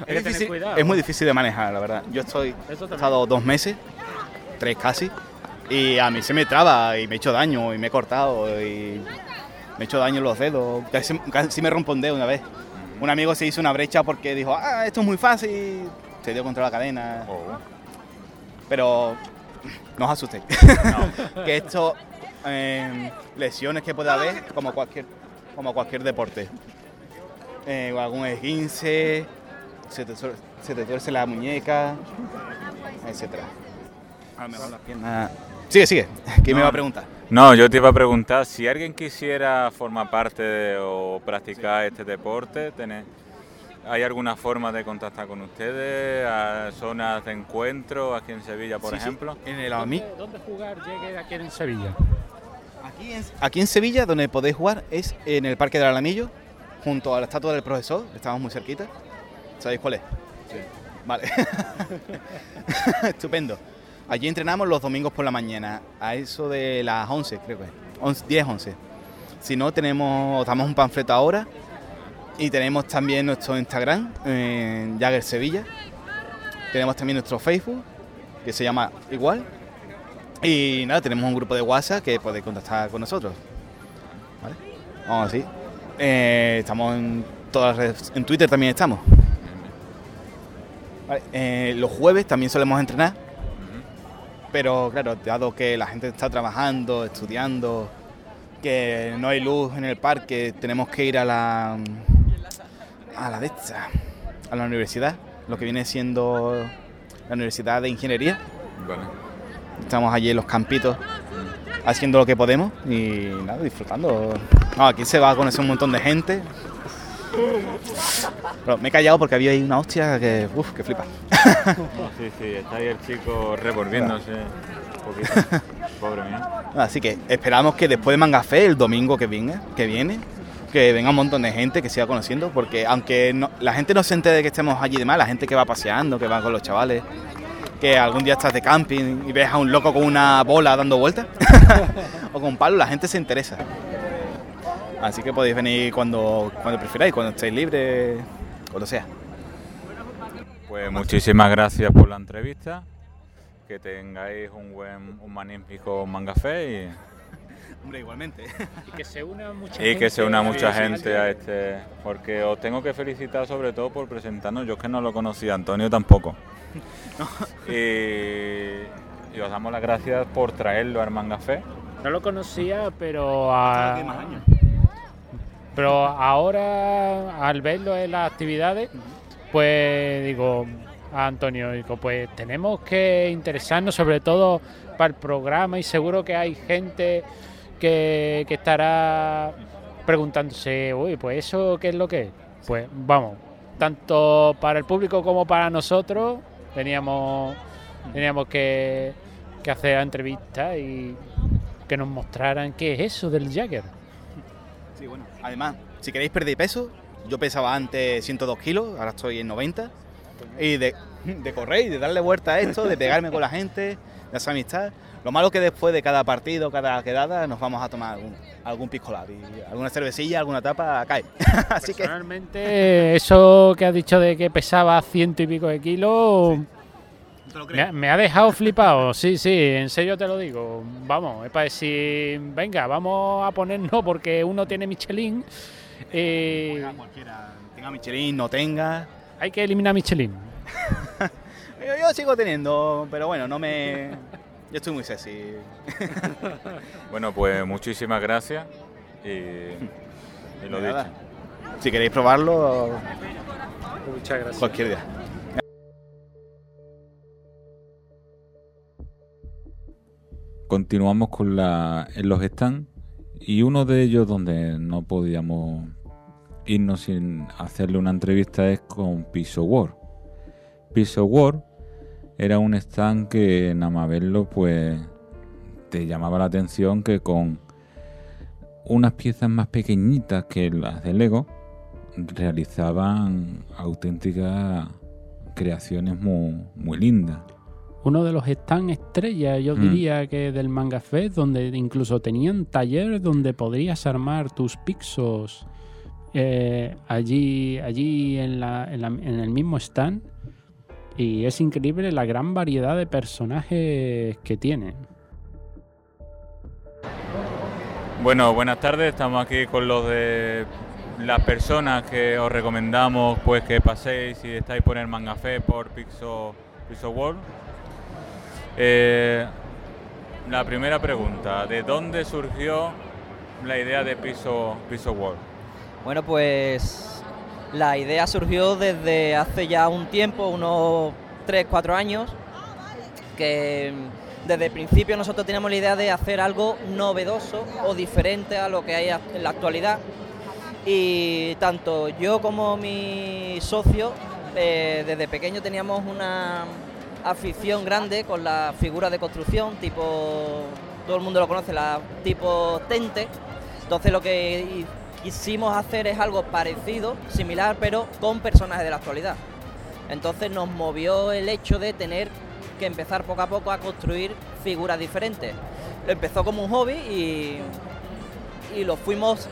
Hay que Es, tener difícil- cuidado. es muy difícil de manejar, la verdad. Yo estoy, he estado dos meses, tres casi, y a mí se me traba y me he hecho daño y me he cortado y me he hecho daño en los dedos. Casi, casi me rompo un dedo una vez. Un amigo se hizo una brecha porque dijo, ah, esto es muy fácil. Se dio contra la cadena. Pero no os asustéis. que esto, eh, lesiones que puede haber, como cualquier, como cualquier deporte. Eh, algún esguince, se te, se te tuerce la muñeca, etcétera. A lo mejor las piernas... Sigue, sigue. ¿Quién me No, va a preguntar? No, yo te iba a preguntar si alguien quisiera formar parte de- o practicar este deporte, tener- ¿hay alguna forma de contactar con ustedes? ¿A zonas de encuentro aquí en Sevilla, por Sí, sí. ejemplo? En el AMI. ¿Dónde, dónde jugar llegue aquí en Sevilla? Aquí en, aquí en Sevilla, donde podéis jugar, es en el Parque del Alamillo, junto a la estatua del profesor. Estamos muy cerquita. ¿Sabéis cuál es? Sí. Vale. Estupendo. Allí entrenamos los domingos por la mañana, a eso de las 11, creo que es. 11, 10, 11. Si no, tenemos, os damos un panfleto ahora y tenemos también nuestro Instagram, en Jagger Sevilla. Tenemos también nuestro Facebook, que se llama igual. Y nada, tenemos un grupo de WhatsApp que podéis contactar con nosotros. ¿Vale? Vamos así. Eh, estamos en todas las redes. En Twitter también estamos. Eh, los jueves también solemos entrenar. Pero claro, dado que la gente está trabajando, estudiando, que no hay luz en el parque, tenemos que ir a la. A la de esta, a la universidad, lo que viene siendo la Universidad de Ingeniería. Vale. Estamos allí en los campitos haciendo lo que podemos y nada, disfrutando. No, aquí se va a conocer un montón de gente. Pero me he callado porque había ahí una hostia que, uf, que flipa. No, sí, sí, está ahí el chico revolviéndose un poquito. Pobre mío. Así que esperamos que después de Mangafé, el domingo que viene, que viene, que venga un montón de gente que siga conociendo, porque aunque la gente no se entere de que estemos allí y demás, la gente que va paseando, que va con los chavales, que algún día estás de camping y ves a un loco con una bola dando vueltas o con palo, la gente se interesa. Así que podéis venir cuando, cuando prefiráis, cuando estéis libres, cuando sea. Pues muchísimas gracias por la entrevista. Que tengáis un buen, un magnífico mangafé y Hombre, igualmente. Y que se una mucha Y que se una mucha gente sí. a este, porque os tengo que felicitar sobre todo por presentarnos, yo es que no lo conocía, Antonio tampoco. y, y os damos las gracias por traerlo al Mangafé. No lo conocía, pero a- Aquí más años. pero ahora al verlo en las actividades, pues digo a Antonio, digo, pues tenemos que interesarnos sobre todo para el programa y seguro que hay gente que, estará preguntándose, uy, pues eso qué es lo que es. Pues vamos, tanto para el público como para nosotros teníamos, teníamos que, hacer la entrevista y que nos mostraran qué es eso del Jagger. Sí, bueno. Además, si queréis perder peso, yo pesaba antes 102 kilos, ahora estoy en 90. Y de, correr y de darle vuelta a esto, de pegarme con la gente, de hacer amistad. Lo malo que después de cada partido, cada quedada, nos vamos a tomar algún, algún pisco labi, alguna cervecilla, alguna tapa, cae. Así que Personalmente, eso que has dicho de que pesaba ciento y pico de kilos, ¿te lo me, ha- me ha dejado flipado. Sí, sí, en serio te lo digo. Vamos, es para decir, venga, vamos a ponernos porque uno tiene Michelin. y Juega cualquiera, tenga Michelin, no tenga. hay que eliminar Michelin. Yo, yo sigo teniendo, pero bueno, no me. Yo estoy muy sexy. Bueno, pues muchísimas gracias y, y lo dicho. Si queréis probarlo, Muchas gracias. cualquier día. Continuamos con la, en los stands y uno de ellos donde no podíamos irnos sin hacerle una entrevista es con Piso War. Piso War era un stand que nada más verlo pues te llamaba la atención que con unas piezas más pequeñitas que las de Lego realizaban auténticas creaciones muy, muy lindas. Uno de los stands estrella, yo Mm. diría que del Manga Fest, donde incluso tenían taller donde podrías armar tus pixos eh, allí, allí en, la- en la- en el mismo stand. Y es increíble la gran variedad de personajes que tiene. Bueno, buenas tardes. Estamos aquí con los de las personas que os recomendamos pues que paséis si estáis por el Mangafé por Pixo, Pixo World. Eh, la primera pregunta, ¿de dónde surgió la idea de Piso, Piso World? Bueno, pues la idea surgió desde hace ya un tiempo, unos 3, 4 años, que desde el principio nosotros teníamos la idea de hacer algo novedoso o diferente a lo que hay en la actualidad. Y tanto yo como mi socio, eh, desde pequeño teníamos una afición grande con las figuras de construcción, tipo, todo el mundo lo conoce, la tipo Tente. Entonces lo que quisimos hacer es algo parecido, similar, pero con personajes de la actualidad. Entonces nos movió el hecho de tener que empezar poco a poco a construir figuras diferentes. Empezó como un hobby y, y lo fuimos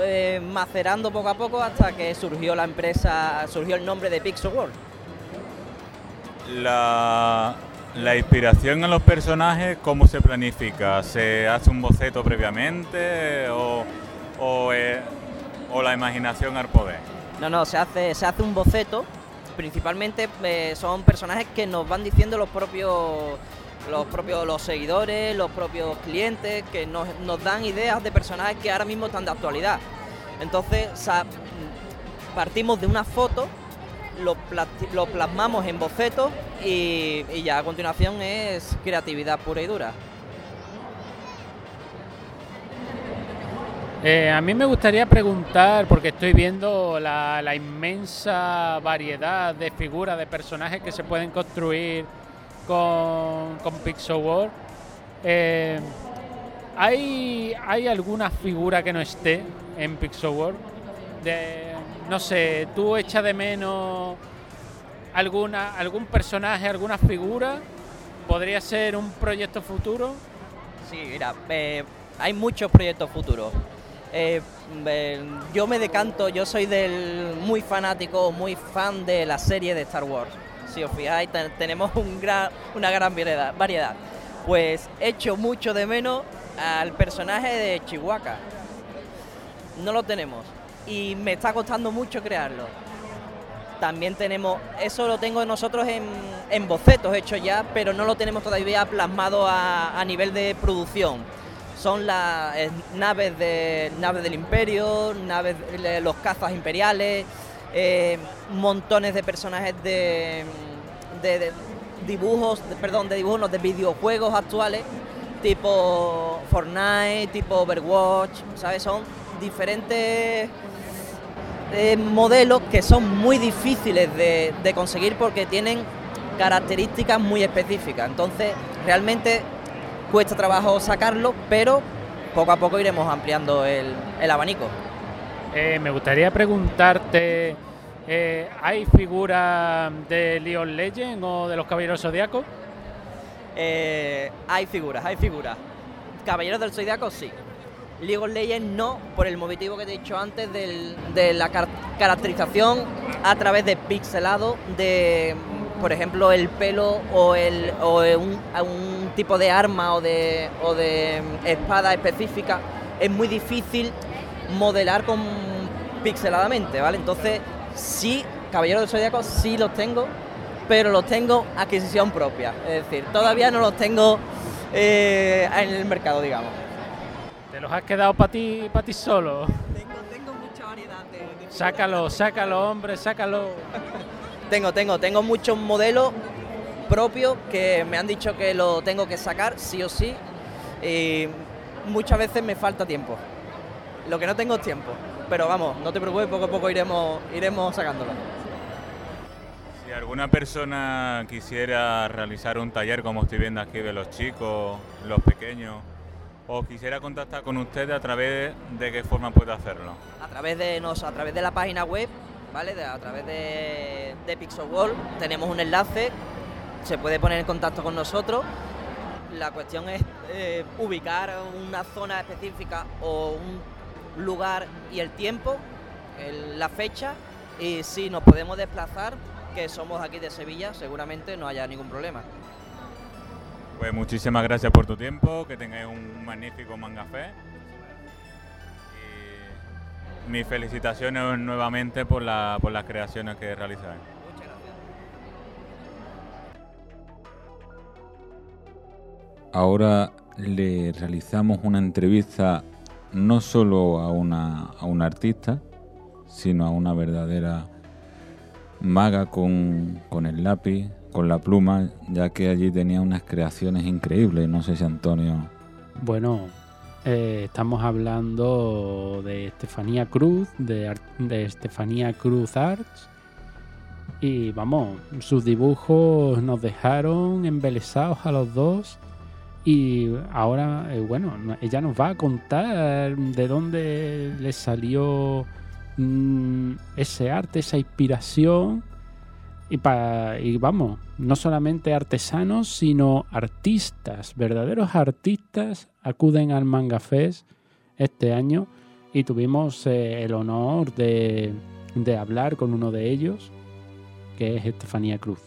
eh, macerando poco a poco hasta que surgió la empresa, surgió el nombre de Pixel World. La, la inspiración en los personajes, ¿cómo se planifica? ¿Se hace un boceto previamente o, o, eh, o la imaginación al poder? No, no, se hace, se hace un boceto. Principalmente eh, son personajes que nos van diciendo los propios, los propios los seguidores, los propios clientes, que nos, nos dan ideas de personajes que ahora mismo están de actualidad. Entonces partimos de una foto, lo, lo plasmamos en bocetos y, y ya a continuación es creatividad pura y dura. Eh, a mí me gustaría preguntar, porque estoy viendo la, inmensa variedad de figuras, de personajes que se pueden construir con, Pixel World. Eh, ¿hay, ¿Hay alguna figura que no esté en Pixel World? No sé, tú echas de menos... alguna, algún personaje, alguna figura? ¿Podría ser un proyecto futuro? Sí, mira, eh, hay muchos proyectos futuros. Eh, eh, yo me decanto, yo soy del muy fanático, muy fan de la serie de Star Wars. Si os fijáis, ten- tenemos una gran variedad. Pues echo mucho de menos al personaje de Chihuahua. No lo tenemos. Y me está costando mucho crearlo. También tenemos, eso lo tengo nosotros en, en bocetos hechos ya, pero no lo tenemos todavía plasmado a nivel de producción. Son las eh, naves, de, naves del imperio, naves los cazas imperiales, eh, montones de personajes de, de- dibujos, perdón, de dibujos, de videojuegos actuales, tipo Fortnite, tipo Overwatch, ¿sabes? Son diferentes eh, modelos que son muy difíciles de, de conseguir porque tienen características muy específicas. Entonces, realmente cuesta trabajo sacarlo, pero poco a poco iremos ampliando el, el abanico. Eh, me gustaría preguntarte, eh, ¿hay figuras de Leon Legend o de los Caballeros Zodíacos? Eh, hay figuras, hay figuras. Caballeros del Zodiaco sí. League of Legends no, por el motivo que te he dicho antes del- de la car- caracterización a través de pixelado de, por ejemplo, el pelo o, el, o un, un tipo de arma o de, o de espada específica. Es muy difícil modelar con pixeladamente, ¿vale? Entonces, sí, Caballeros del Zodiaco sí los tengo, pero los tengo adquisición propia. Es decir, todavía no los tengo eh, en el mercado, digamos. ¿Te los has quedado para ti, para ti solo? Tengo, tengo mucha variedad de, Sácalo, sácalo, hombre, sácalo. Tengo, tengo, tengo muchos modelos propios que me han dicho que lo tengo que sacar sí o sí. Y muchas veces me falta tiempo. Lo que no tengo es tiempo. Pero vamos, no te preocupes, poco a poco iremos, iremos sacándolo. Si alguna persona quisiera realizar un taller como estoy viendo aquí de los chicos, los pequeños, o quisiera contactar con ustedes a través de qué forma puede hacerlo. a través de nos a través de la página web, ¿vale? A través de, de Pixel Wall tenemos un enlace, se puede poner en contacto con nosotros. La cuestión es eh, ubicar una zona específica o un lugar y el tiempo, la fecha, y si nos podemos desplazar, que somos aquí de Sevilla, seguramente no haya ningún problema. Pues muchísimas gracias por tu tiempo, que tengáis un magnífico mangafé. Mis felicitaciones nuevamente por, la- por las creaciones que realizáis. Ahora le realizamos una entrevista no solo a una, a una artista, sino a una verdadera maga con, con el lápiz, con la pluma, ya que allí tenía unas creaciones increíbles. No sé si Antonio. Bueno, eh, estamos hablando de Estefanía Cruz, de, de Estefanía Cruz Arts. Y vamos, sus dibujos nos dejaron embelesados a los dos. Y ahora, eh, bueno, no- ella nos va a contar de dónde le salió mm, ese arte, esa inspiración. Y, pa- y vamos, no solamente artesanos, sino artistas, verdaderos artistas acuden al Manga Fest este año y tuvimos eh, el honor de, de hablar con uno de ellos, que es Estefanía Cruz.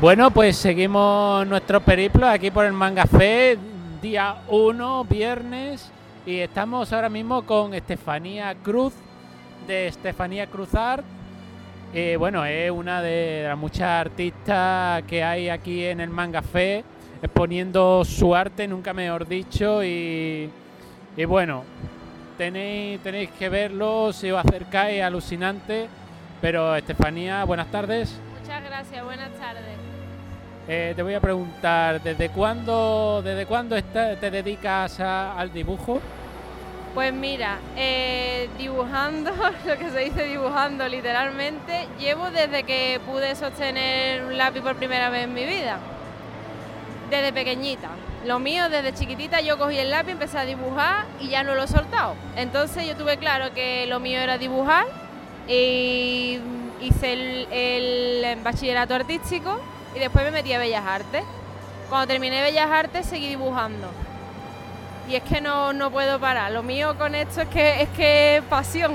Bueno, pues seguimos nuestro periplo aquí por el Manga Fest, día 1, viernes, y estamos ahora mismo con Estefanía Cruz, de Estefanía Cruz Art. Eh, bueno, es una de las muchas artistas que hay aquí en el Manga Fest, exponiendo su arte, nunca mejor dicho, y, y bueno, tenéis, tenéis que verlo si os acercáis, alucinante. Pero Estefanía, buenas tardes. Muchas gracias, buenas tardes. Eh, te voy a preguntar, ¿desde cuándo, desde cuándo está- te dedicas a- al dibujo? Pues mira, eh, dibujando, lo que se dice dibujando literalmente, llevo desde que pude sostener un lápiz por primera vez en mi vida. Desde pequeñita. Lo mío, desde chiquitita, yo cogí el lápiz, empecé a dibujar y ya no lo he soltado. Entonces yo tuve claro que lo mío era dibujar Y hice el, el bachillerato artístico y después me metí a Bellas Artes. Cuando terminé Bellas Artes seguí dibujando. Y es que no, no puedo parar. Lo mío con esto es que es que pasión.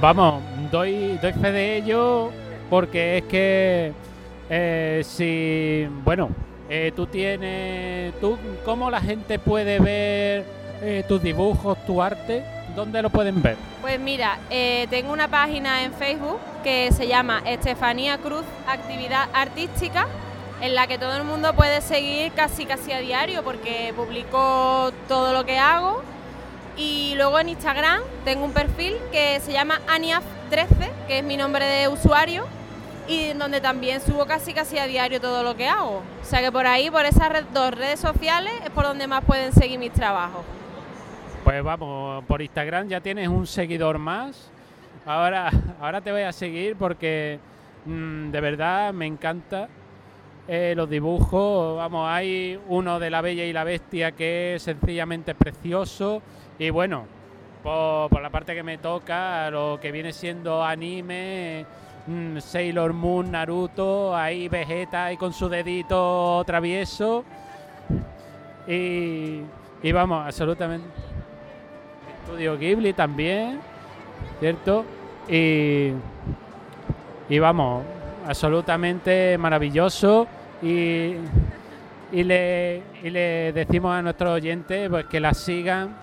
Vamos, doy, doy fe de ello porque es que eh, si, bueno, eh, tú tienes, tú, ¿cómo la gente puede ver eh, tus dibujos, tu arte? ¿Dónde lo pueden ver? Pues mira, tengo una página en Facebook que se llama Estefanía Cruz Actividad Artística, en la que todo el mundo puede seguir casi casi a diario porque publico todo lo que hago. Y luego en Instagram tengo un perfil que se llama Aniaf13, que es mi nombre de usuario, y donde también subo casi casi a diario todo lo que hago. O sea que por ahí, por esas dos redes sociales, es por donde más pueden seguir mis trabajos. Pues vamos, por Instagram ya tienes un seguidor más. Ahora, ahora te voy a seguir porque mm, de verdad me encanta eh, los dibujos. Vamos, hay uno de la Bella y la Bestia que es sencillamente precioso. Y bueno, por, la parte que me toca, lo que viene siendo anime, mm, Sailor Moon, Naruto, ahí Vegeta ahí con su dedito travieso. Y, y vamos, absolutamente. Estudio Ghibli también, ¿cierto? Y, y vamos, absolutamente maravilloso. Y, y, le, y le decimos a nuestros oyentes pues, que la sigan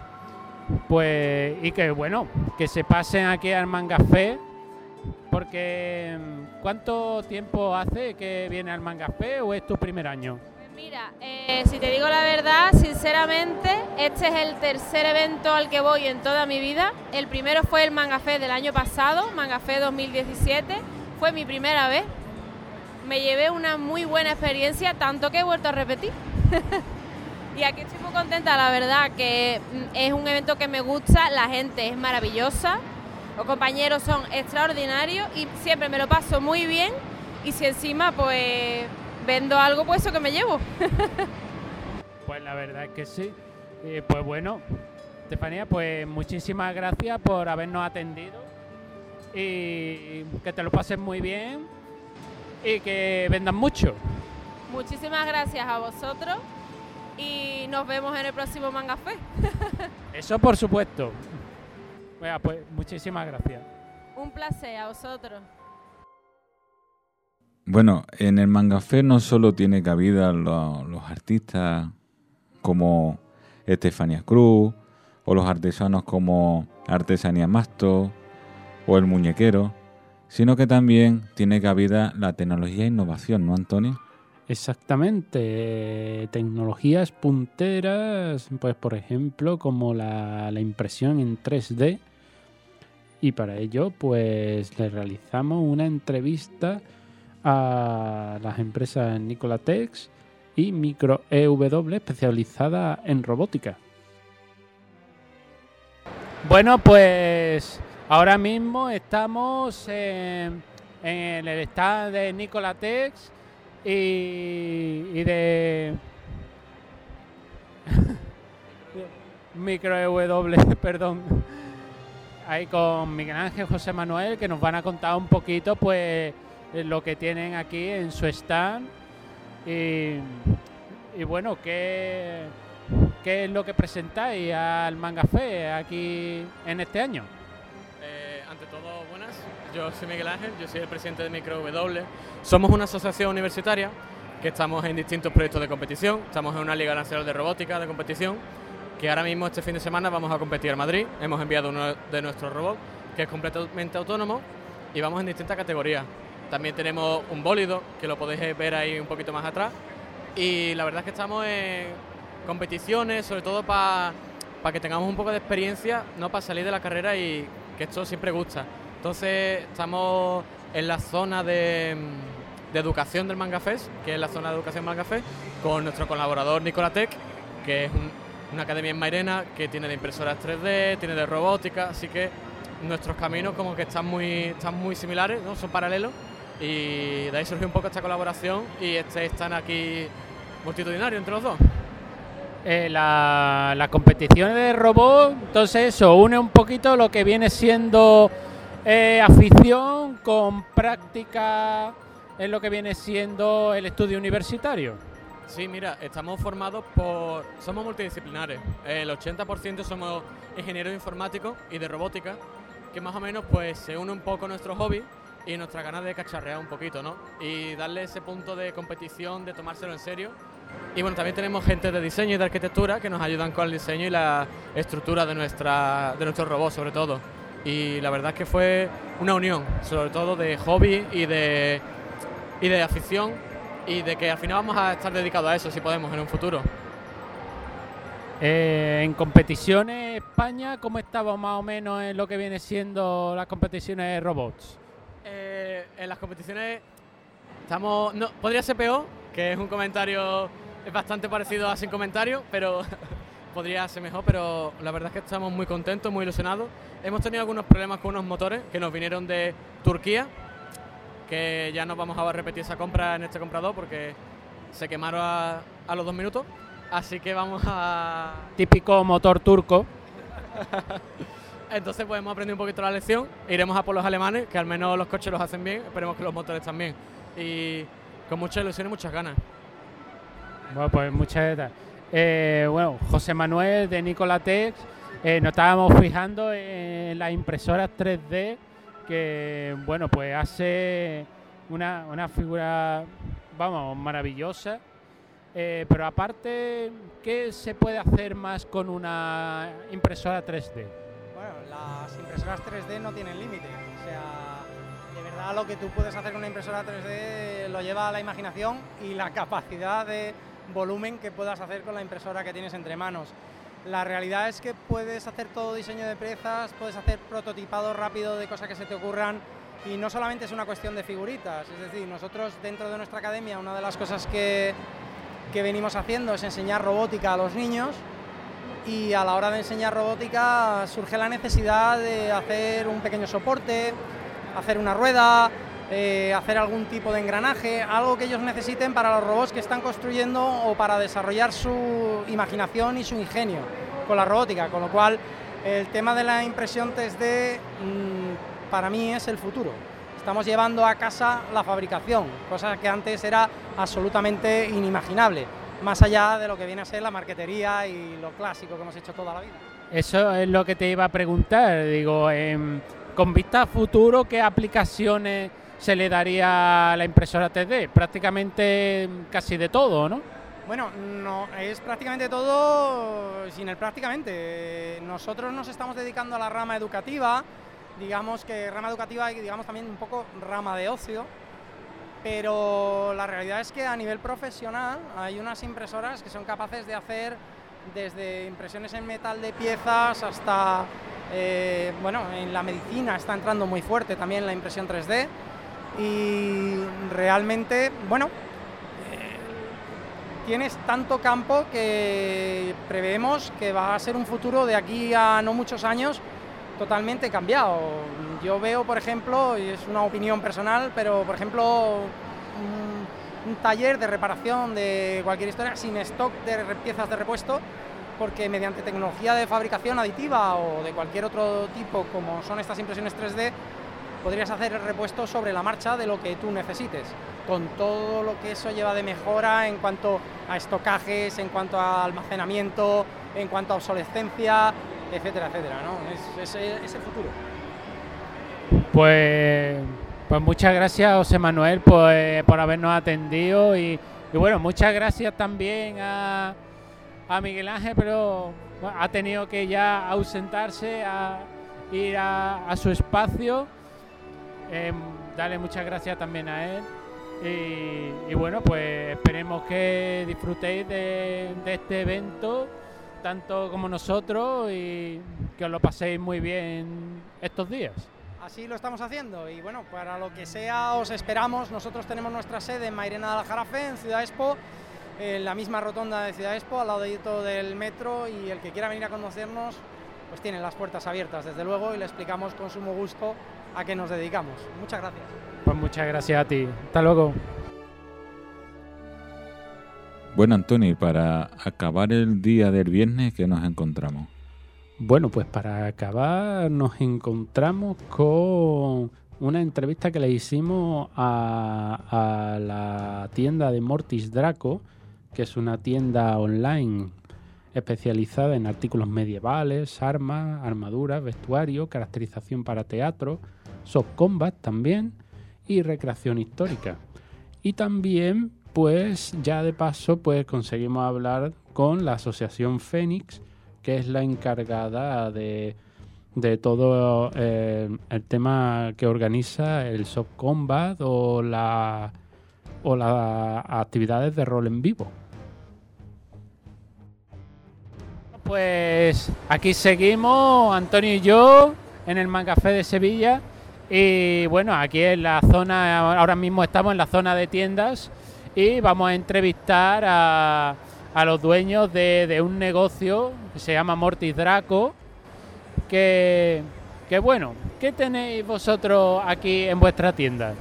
pues y que bueno, que se pasen aquí al Mangafé. Porque mm, ¿cuánto tiempo hace que viene al Mangafé o es tu primer año? Mira, eh, si te digo la verdad, sinceramente, este es el tercer evento al que voy en toda mi vida. El primero fue el Mangafé del año pasado, Mangafé 2017. Fue mi primera vez. Me llevé una muy buena experiencia, tanto que he vuelto a repetir. y aquí estoy muy contenta, la verdad, que mm, es un evento que me gusta, la gente es maravillosa, los compañeros son extraordinarios y siempre me lo paso muy bien. Y si encima, pues vendo algo, pues eso que me llevo. Pues la verdad es que sí. Eh, pues bueno, Estefanía, pues muchísimas gracias por habernos atendido y que te lo pases muy bien y que vendan mucho. Muchísimas gracias a vosotros y nos vemos en el próximo Mangafé. Eso por supuesto. Bueno, pues muchísimas gracias. Un placer a vosotros. Bueno, en el Mangafé no solo tiene cabida lo- los artistas como Estefanía Cruz o los artesanos como Artesanía Masto o el muñequero, sino que también tiene cabida la tecnología e innovación, ¿no, Antonio? Exactamente, tecnologías punteras, pues por ejemplo como la, la impresión en 3D y para ello pues le realizamos una entrevista a las empresas Nicolatex y Micro EW especializada en robótica. Bueno, pues ahora mismo estamos en, en el stand de Nicolatex y, y de Micro EW, perdón. Ahí con Miguel Ángel José Manuel que nos van a contar un poquito pues lo que tienen aquí en su stand y, y bueno, qué, qué es lo que presentáis al Mangafé aquí en este año. Yo soy Miguel Ángel, yo soy el presidente de Micro W. Somos una asociación universitaria que estamos en distintos proyectos de competición. Estamos en una Liga Nacional de Robótica de competición, que ahora mismo este fin de semana vamos a competir en Madrid. Hemos enviado uno de nuestros robots, que es completamente autónomo, y vamos en distintas categorías. También tenemos un bólido, que lo podéis ver ahí un poquito más atrás. Y la verdad es que estamos en competiciones, sobre todo para que tengamos un poco de experiencia, no para salir de la carrera y que esto siempre gusta. Entonces estamos en la zona de, educación del Manga que es la zona de educación Manga con nuestro colaborador Nicolatec, que es un- una academia en Mairena que tiene de impresoras 3D, tiene de robótica, así que nuestros caminos como que están muy, están muy similares, ¿no? son paralelos y de ahí surgió un poco esta colaboración y este están aquí multitudinario entre los dos. Eh, la, la competición de robot, entonces eso une un poquito lo que viene siendo eh, afición con práctica en lo que viene siendo el estudio universitario. Sí, mira, estamos formados por... Somos multidisciplinares. El 80% somos ingenieros informáticos y de robótica, que más o menos pues se une un poco nuestro hobby y nuestra ganas de cacharrear un poquito, ¿no? Y darle ese punto de competición, de tomárselo en serio. Y bueno, también tenemos gente de diseño y de arquitectura que nos ayudan con el diseño y la estructura de, nuestra, de nuestro robot, sobre todo. Y la verdad es que fue una unión, sobre todo de hobby y de, y de afición, y de que al final vamos a estar dedicados a eso, si podemos, en un futuro. Eh, en competiciones España, ¿cómo estamos más o menos en lo que viene siendo las competiciones robots? Eh, en las competiciones estamos. No, podría ser peor, que es un comentario. Es bastante parecido a sin comentario, pero podría ser mejor. Pero la verdad es que estamos muy contentos, muy ilusionados. Hemos tenido algunos problemas con unos motores que nos vinieron de Turquía, que ya no vamos a repetir esa compra en este comprador porque se quemaron a, a los dos minutos. Así que vamos a. Típico motor turco. Entonces pues hemos aprendido un poquito la lección. Iremos a por los alemanes, que al menos los coches los hacen bien. Esperemos que los motores también. Y con mucha ilusión y muchas ganas. Bueno, pues muchas gracias. Eh, bueno, José Manuel de Nicolatex, eh, nos estábamos fijando en las impresoras 3D que, bueno, pues hace una, una figura, vamos, maravillosa. Eh, pero aparte, ¿qué se puede hacer más con una impresora 3D? Bueno, las impresoras 3D no tienen límite. O sea, de verdad lo que tú puedes hacer con una impresora 3D lo lleva a la imaginación y la capacidad de volumen que puedas hacer con la impresora que tienes entre manos. La realidad es que puedes hacer todo diseño de piezas, puedes hacer prototipado rápido de cosas que se te ocurran y no solamente es una cuestión de figuritas, es decir, nosotros dentro de nuestra academia una de las cosas que, que venimos haciendo es enseñar robótica a los niños y a la hora de enseñar robótica surge la necesidad de hacer un pequeño soporte, hacer una rueda, eh, hacer algún tipo de engranaje, algo que ellos necesiten para los robots que están construyendo o para desarrollar su imaginación y su ingenio con la robótica, con lo cual el tema de la impresión 3D mmm, para mí es el futuro. Estamos llevando a casa la fabricación, cosa que antes era absolutamente inimaginable, más allá de lo que viene a ser la marquetería y lo clásico que hemos hecho toda la vida. Eso es lo que te iba a preguntar, digo, eh, con vista a futuro, ¿qué aplicaciones se le daría a la impresora 3D? Prácticamente casi de todo, ¿no? Bueno, no, es prácticamente todo sin el prácticamente. Nosotros nos estamos dedicando a la rama educativa, digamos que rama educativa y digamos también un poco rama de ocio, pero la realidad es que a nivel profesional hay unas impresoras que son capaces de hacer desde impresiones en metal de piezas hasta, eh, bueno, en la medicina está entrando muy fuerte también la impresión 3D y realmente, bueno, eh, tienes tanto campo que preveemos que va a ser un futuro de aquí a no muchos años totalmente cambiado. Yo veo, por ejemplo, y es una opinión personal, pero por ejemplo, un, un taller de reparación de cualquier historia sin stock de piezas de repuesto, porque mediante tecnología de fabricación aditiva o de cualquier otro tipo, como son estas impresiones 3D, podrías hacer el repuesto sobre la marcha de lo que tú necesites, con todo lo que eso lleva de mejora en cuanto a estocajes, en cuanto a almacenamiento, en cuanto a obsolescencia, etcétera, etcétera, ¿no? Es, es, el futuro. Pues, pues muchas gracias, José Manuel, pues, por habernos atendido y, bueno, muchas gracias también a, a Miguel Ángel, pero bueno, ha tenido que ya ausentarse, a ir a su espacio. Eh, dale muchas gracias también a él. Y, bueno, pues esperemos que disfrutéis de, de, este evento, tanto como nosotros, y que os lo paséis muy bien estos días. Así lo estamos haciendo y bueno, para lo que sea os esperamos. Nosotros tenemos nuestra sede en Mairena del Aljarafe, en Ciudad Expo, en la misma rotonda de Ciudad Expo, al lado del metro y el que quiera venir a conocernos, pues tiene las puertas abiertas desde luego y le explicamos con sumo gusto a qué nos dedicamos. Muchas gracias. Pues muchas gracias a ti. Hasta luego. Bueno, Antonio, para acabar el día del viernes, ¿qué nos encontramos? Bueno, pues para acabar nos encontramos con una entrevista que le hicimos a, a la tienda de Mortis Draco, que es una tienda online especializada en artículos medievales, armas, armaduras, vestuario, caracterización para teatro, soft combat también y recreación histórica. Y también, pues ya de paso, pues conseguimos hablar con la Asociación Fénix, que es la encargada de, de todo eh, el tema que organiza el soft combat o la o las actividades de rol en vivo. Pues aquí seguimos, Antonio y yo, en el Mancafé de Sevilla. Y bueno, aquí en la zona, ahora mismo estamos en la zona de tiendas y vamos a entrevistar a, a los dueños de, de un negocio que se llama Mortis Draco. Que, que bueno, ¿qué tenéis vosotros aquí en vuestra tienda?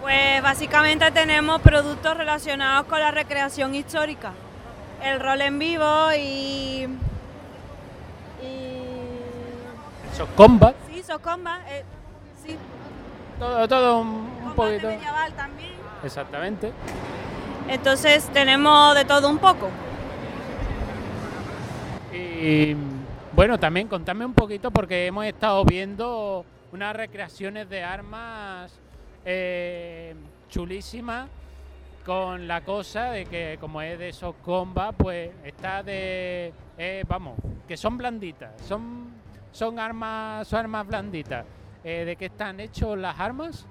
Pues básicamente tenemos productos relacionados con la recreación histórica, el rol en vivo y... Soft combat, sí, Socomba, eh, sí, todo, todo un, un poquito. medieval también. Exactamente. Entonces tenemos de todo un poco. Y bueno, también contadme un poquito porque hemos estado viendo unas recreaciones de armas eh, chulísimas con la cosa de que como es de esos combats, pues está de... eh, vamos, que son blanditas, son, son, armas, son armas blanditas. Eh, ¿De qué están hechos las armas?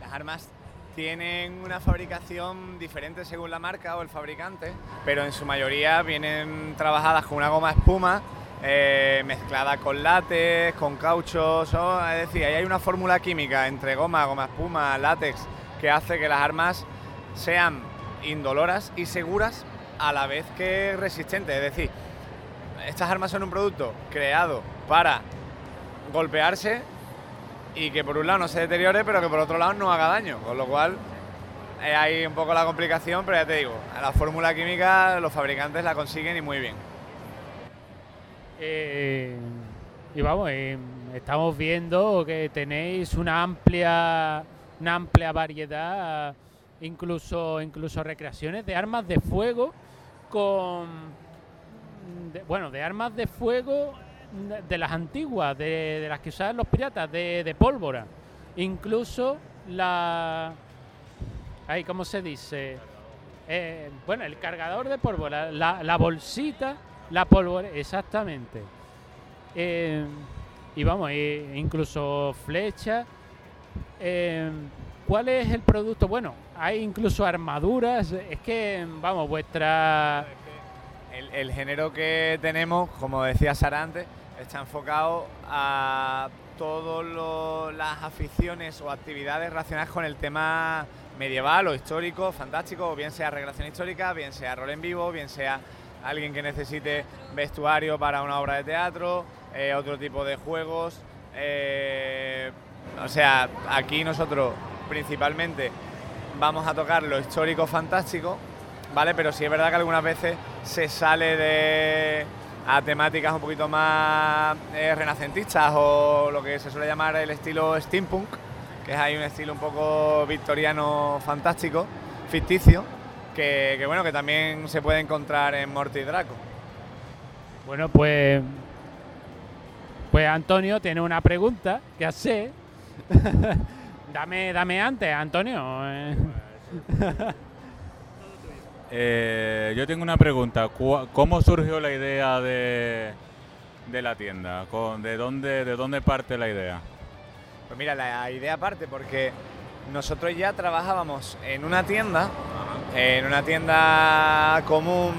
Las armas tienen una fabricación diferente según la marca o el fabricante, pero en su mayoría vienen trabajadas con una goma espuma eh, mezclada con látex, con caucho, son- es decir, ahí hay una fórmula química entre goma, goma espuma, látex, que hace que las armas sean indoloras y seguras a la vez que resistentes. Es decir, estas armas son un producto creado para golpearse y que por un lado no se deteriore, pero que por otro lado no haga daño. Con lo cual eh, hay un poco la complicación, pero ya te digo, la fórmula química los fabricantes la consiguen y muy bien. Eh, y vamos, eh, estamos viendo que tenéis una amplia, una amplia variedad, incluso, incluso recreaciones de armas de fuego con, bueno, de armas de fuego de las antiguas, de, de las que usaban los piratas, de, de pólvora. Incluso la, ahí, ¿cómo se dice? Eh, bueno, el cargador de pólvora, la, la bolsita, la pólvora, exactamente. Eh, y vamos, eh, incluso flechas. ¿Cuál es el producto? Bueno, hay incluso armaduras. Es que, vamos, vuestra... El, género que tenemos, como decía Sara antes, está enfocado a todas las aficiones o actividades relacionadas con el tema medieval o histórico, fantástico, o bien sea recreación histórica, bien sea rol en vivo, bien sea alguien que necesite vestuario para una obra de teatro, eh, otro tipo de juegos. eh, o sea, aquí nosotros principalmente vamos a tocar lo histórico fantástico, ¿vale? Pero sí es verdad que algunas veces se sale de a temáticas un poquito más eh, renacentistas o lo que se suele llamar el estilo steampunk, que es ahí un estilo un poco victoriano fantástico, ficticio, que, que bueno, que también se puede encontrar en Morty Draco. Bueno, pues... Pues Antonio tiene una pregunta que hacer. dame, dame antes, Antonio. Eh. Yo tengo una pregunta. ¿Cómo surgió la idea de, de la tienda? ¿De dónde, ¿De dónde parte la idea? Pues mira, la idea parte porque nosotros ya trabajábamos en una tienda, en una tienda común,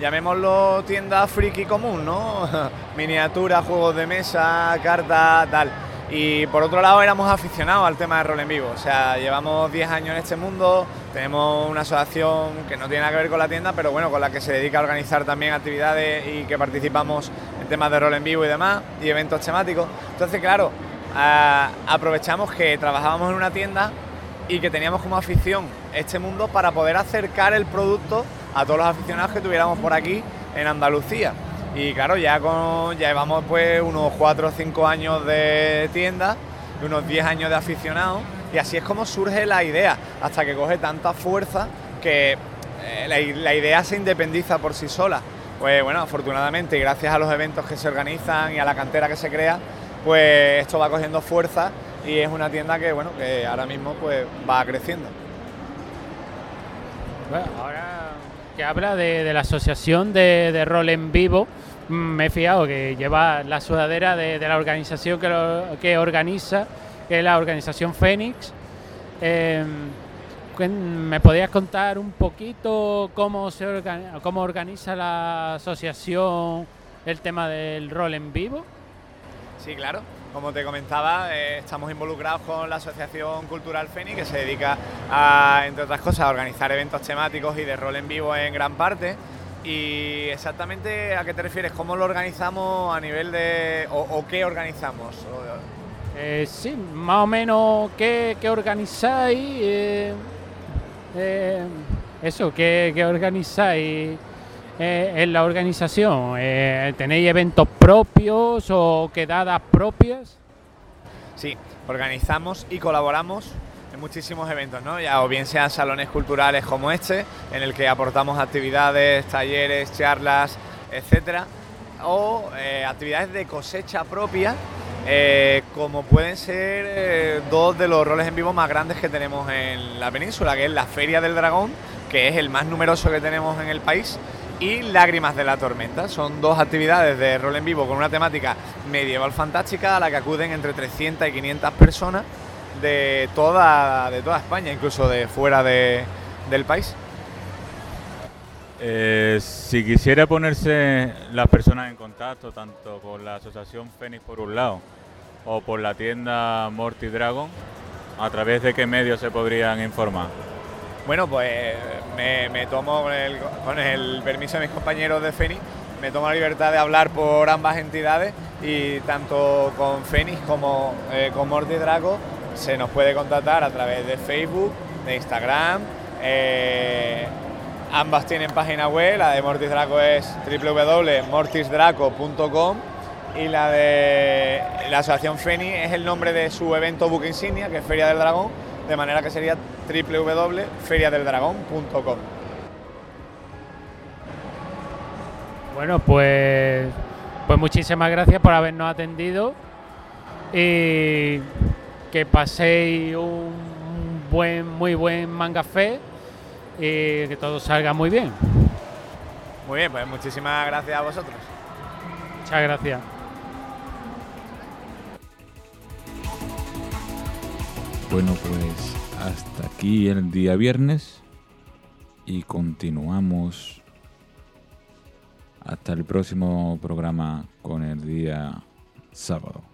llamémoslo tienda friki común, ¿no? Miniatura, juegos de mesa, cartas, tal. Y por otro lado éramos aficionados al tema de rol en vivo, o sea, llevamos 10 años en este mundo, tenemos una asociación que no tiene nada que ver con la tienda, pero bueno, con la que se dedica a organizar también actividades y que participamos en temas de rol en vivo y demás, y eventos temáticos. Entonces, claro, Ah, aprovechamos que trabajábamos en una tienda y que teníamos como afición este mundo para poder acercar el producto a todos los aficionados que tuviéramos por aquí en Andalucía. Y claro, ya, con, llevamos pues unos 4 o 5 años de tienda, y unos 10 años de aficionados, y así es como surge la idea, hasta que coge tanta fuerza que eh, la, idea se independiza por sí sola. Pues bueno, afortunadamente, y gracias a los eventos que se organizan y a la cantera que se crea, pues esto va cogiendo fuerza y es una tienda que bueno, que ahora mismo pues va creciendo. Bueno, ahora que habla de, la asociación de, rol en vivo, mm, me he fijado que lleva la sudadera de, la organización que organiza, que es la organización Fénix. Cuen- ¿Me podrías contar un poquito cómo se orga- cómo organiza la asociación el tema del rol en vivo? Sí, claro. Como te comentaba, eh, estamos involucrados con la Asociación Cultural Feni, que se dedica a, entre otras cosas, a organizar eventos temáticos y de rol en vivo en gran parte. Y exactamente a qué te refieres, cómo lo organizamos a nivel de. o, qué organizamos. Eh, sí, más o menos qué, qué organizáis. eh, eh, eso, qué, qué organizáis eh, en la organización. ¿Tenéis eventos propios o quedadas propias? Sí, organizamos y colaboramos en muchísimos eventos, ¿no? Ya, o bien sean salones culturales como este, en el que aportamos actividades, talleres, charlas, etcétera, o actividades de cosecha propia, eh, como pueden ser eh, dos de los roles en vivo más grandes que tenemos en la península, que es la Feria del Dragón, que es el más numeroso que tenemos en el país, y Lágrimas de la Tormenta. Son dos actividades de rol en vivo con una temática medieval fantástica a la que acuden entre 300 y 500 personas de toda, de toda España, incluso de fuera de- del país. Eh, si quisiera ponerse las personas en contacto, tanto con la Asociación Fénix por un lado, o por la tienda Morty Dragon, ¿a través de qué medios se podrían informar? Bueno, pues me, tomo con el, permiso de mis compañeros de Fénix, me tomo la libertad de hablar por ambas entidades y tanto con Fénix como eh, con Morty Draco se nos puede contactar a través de Facebook, de Instagram. eh, ambas tienen página web, la de Mortis Draco es www.mortisdraco.com y la de la Asociación Fénix es el nombre de su evento buque insignia, que es Feria del Dragón, de manera que sería www.feriadeldragón.com. Bueno, pues, pues muchísimas gracias por habernos atendido y que paséis un buen, muy buen manga fe y que todo salga muy bien. Muy bien, pues muchísimas gracias a vosotros. Muchas gracias. Bueno, pues hasta aquí el día viernes y continuamos hasta el próximo programa con el día sábado.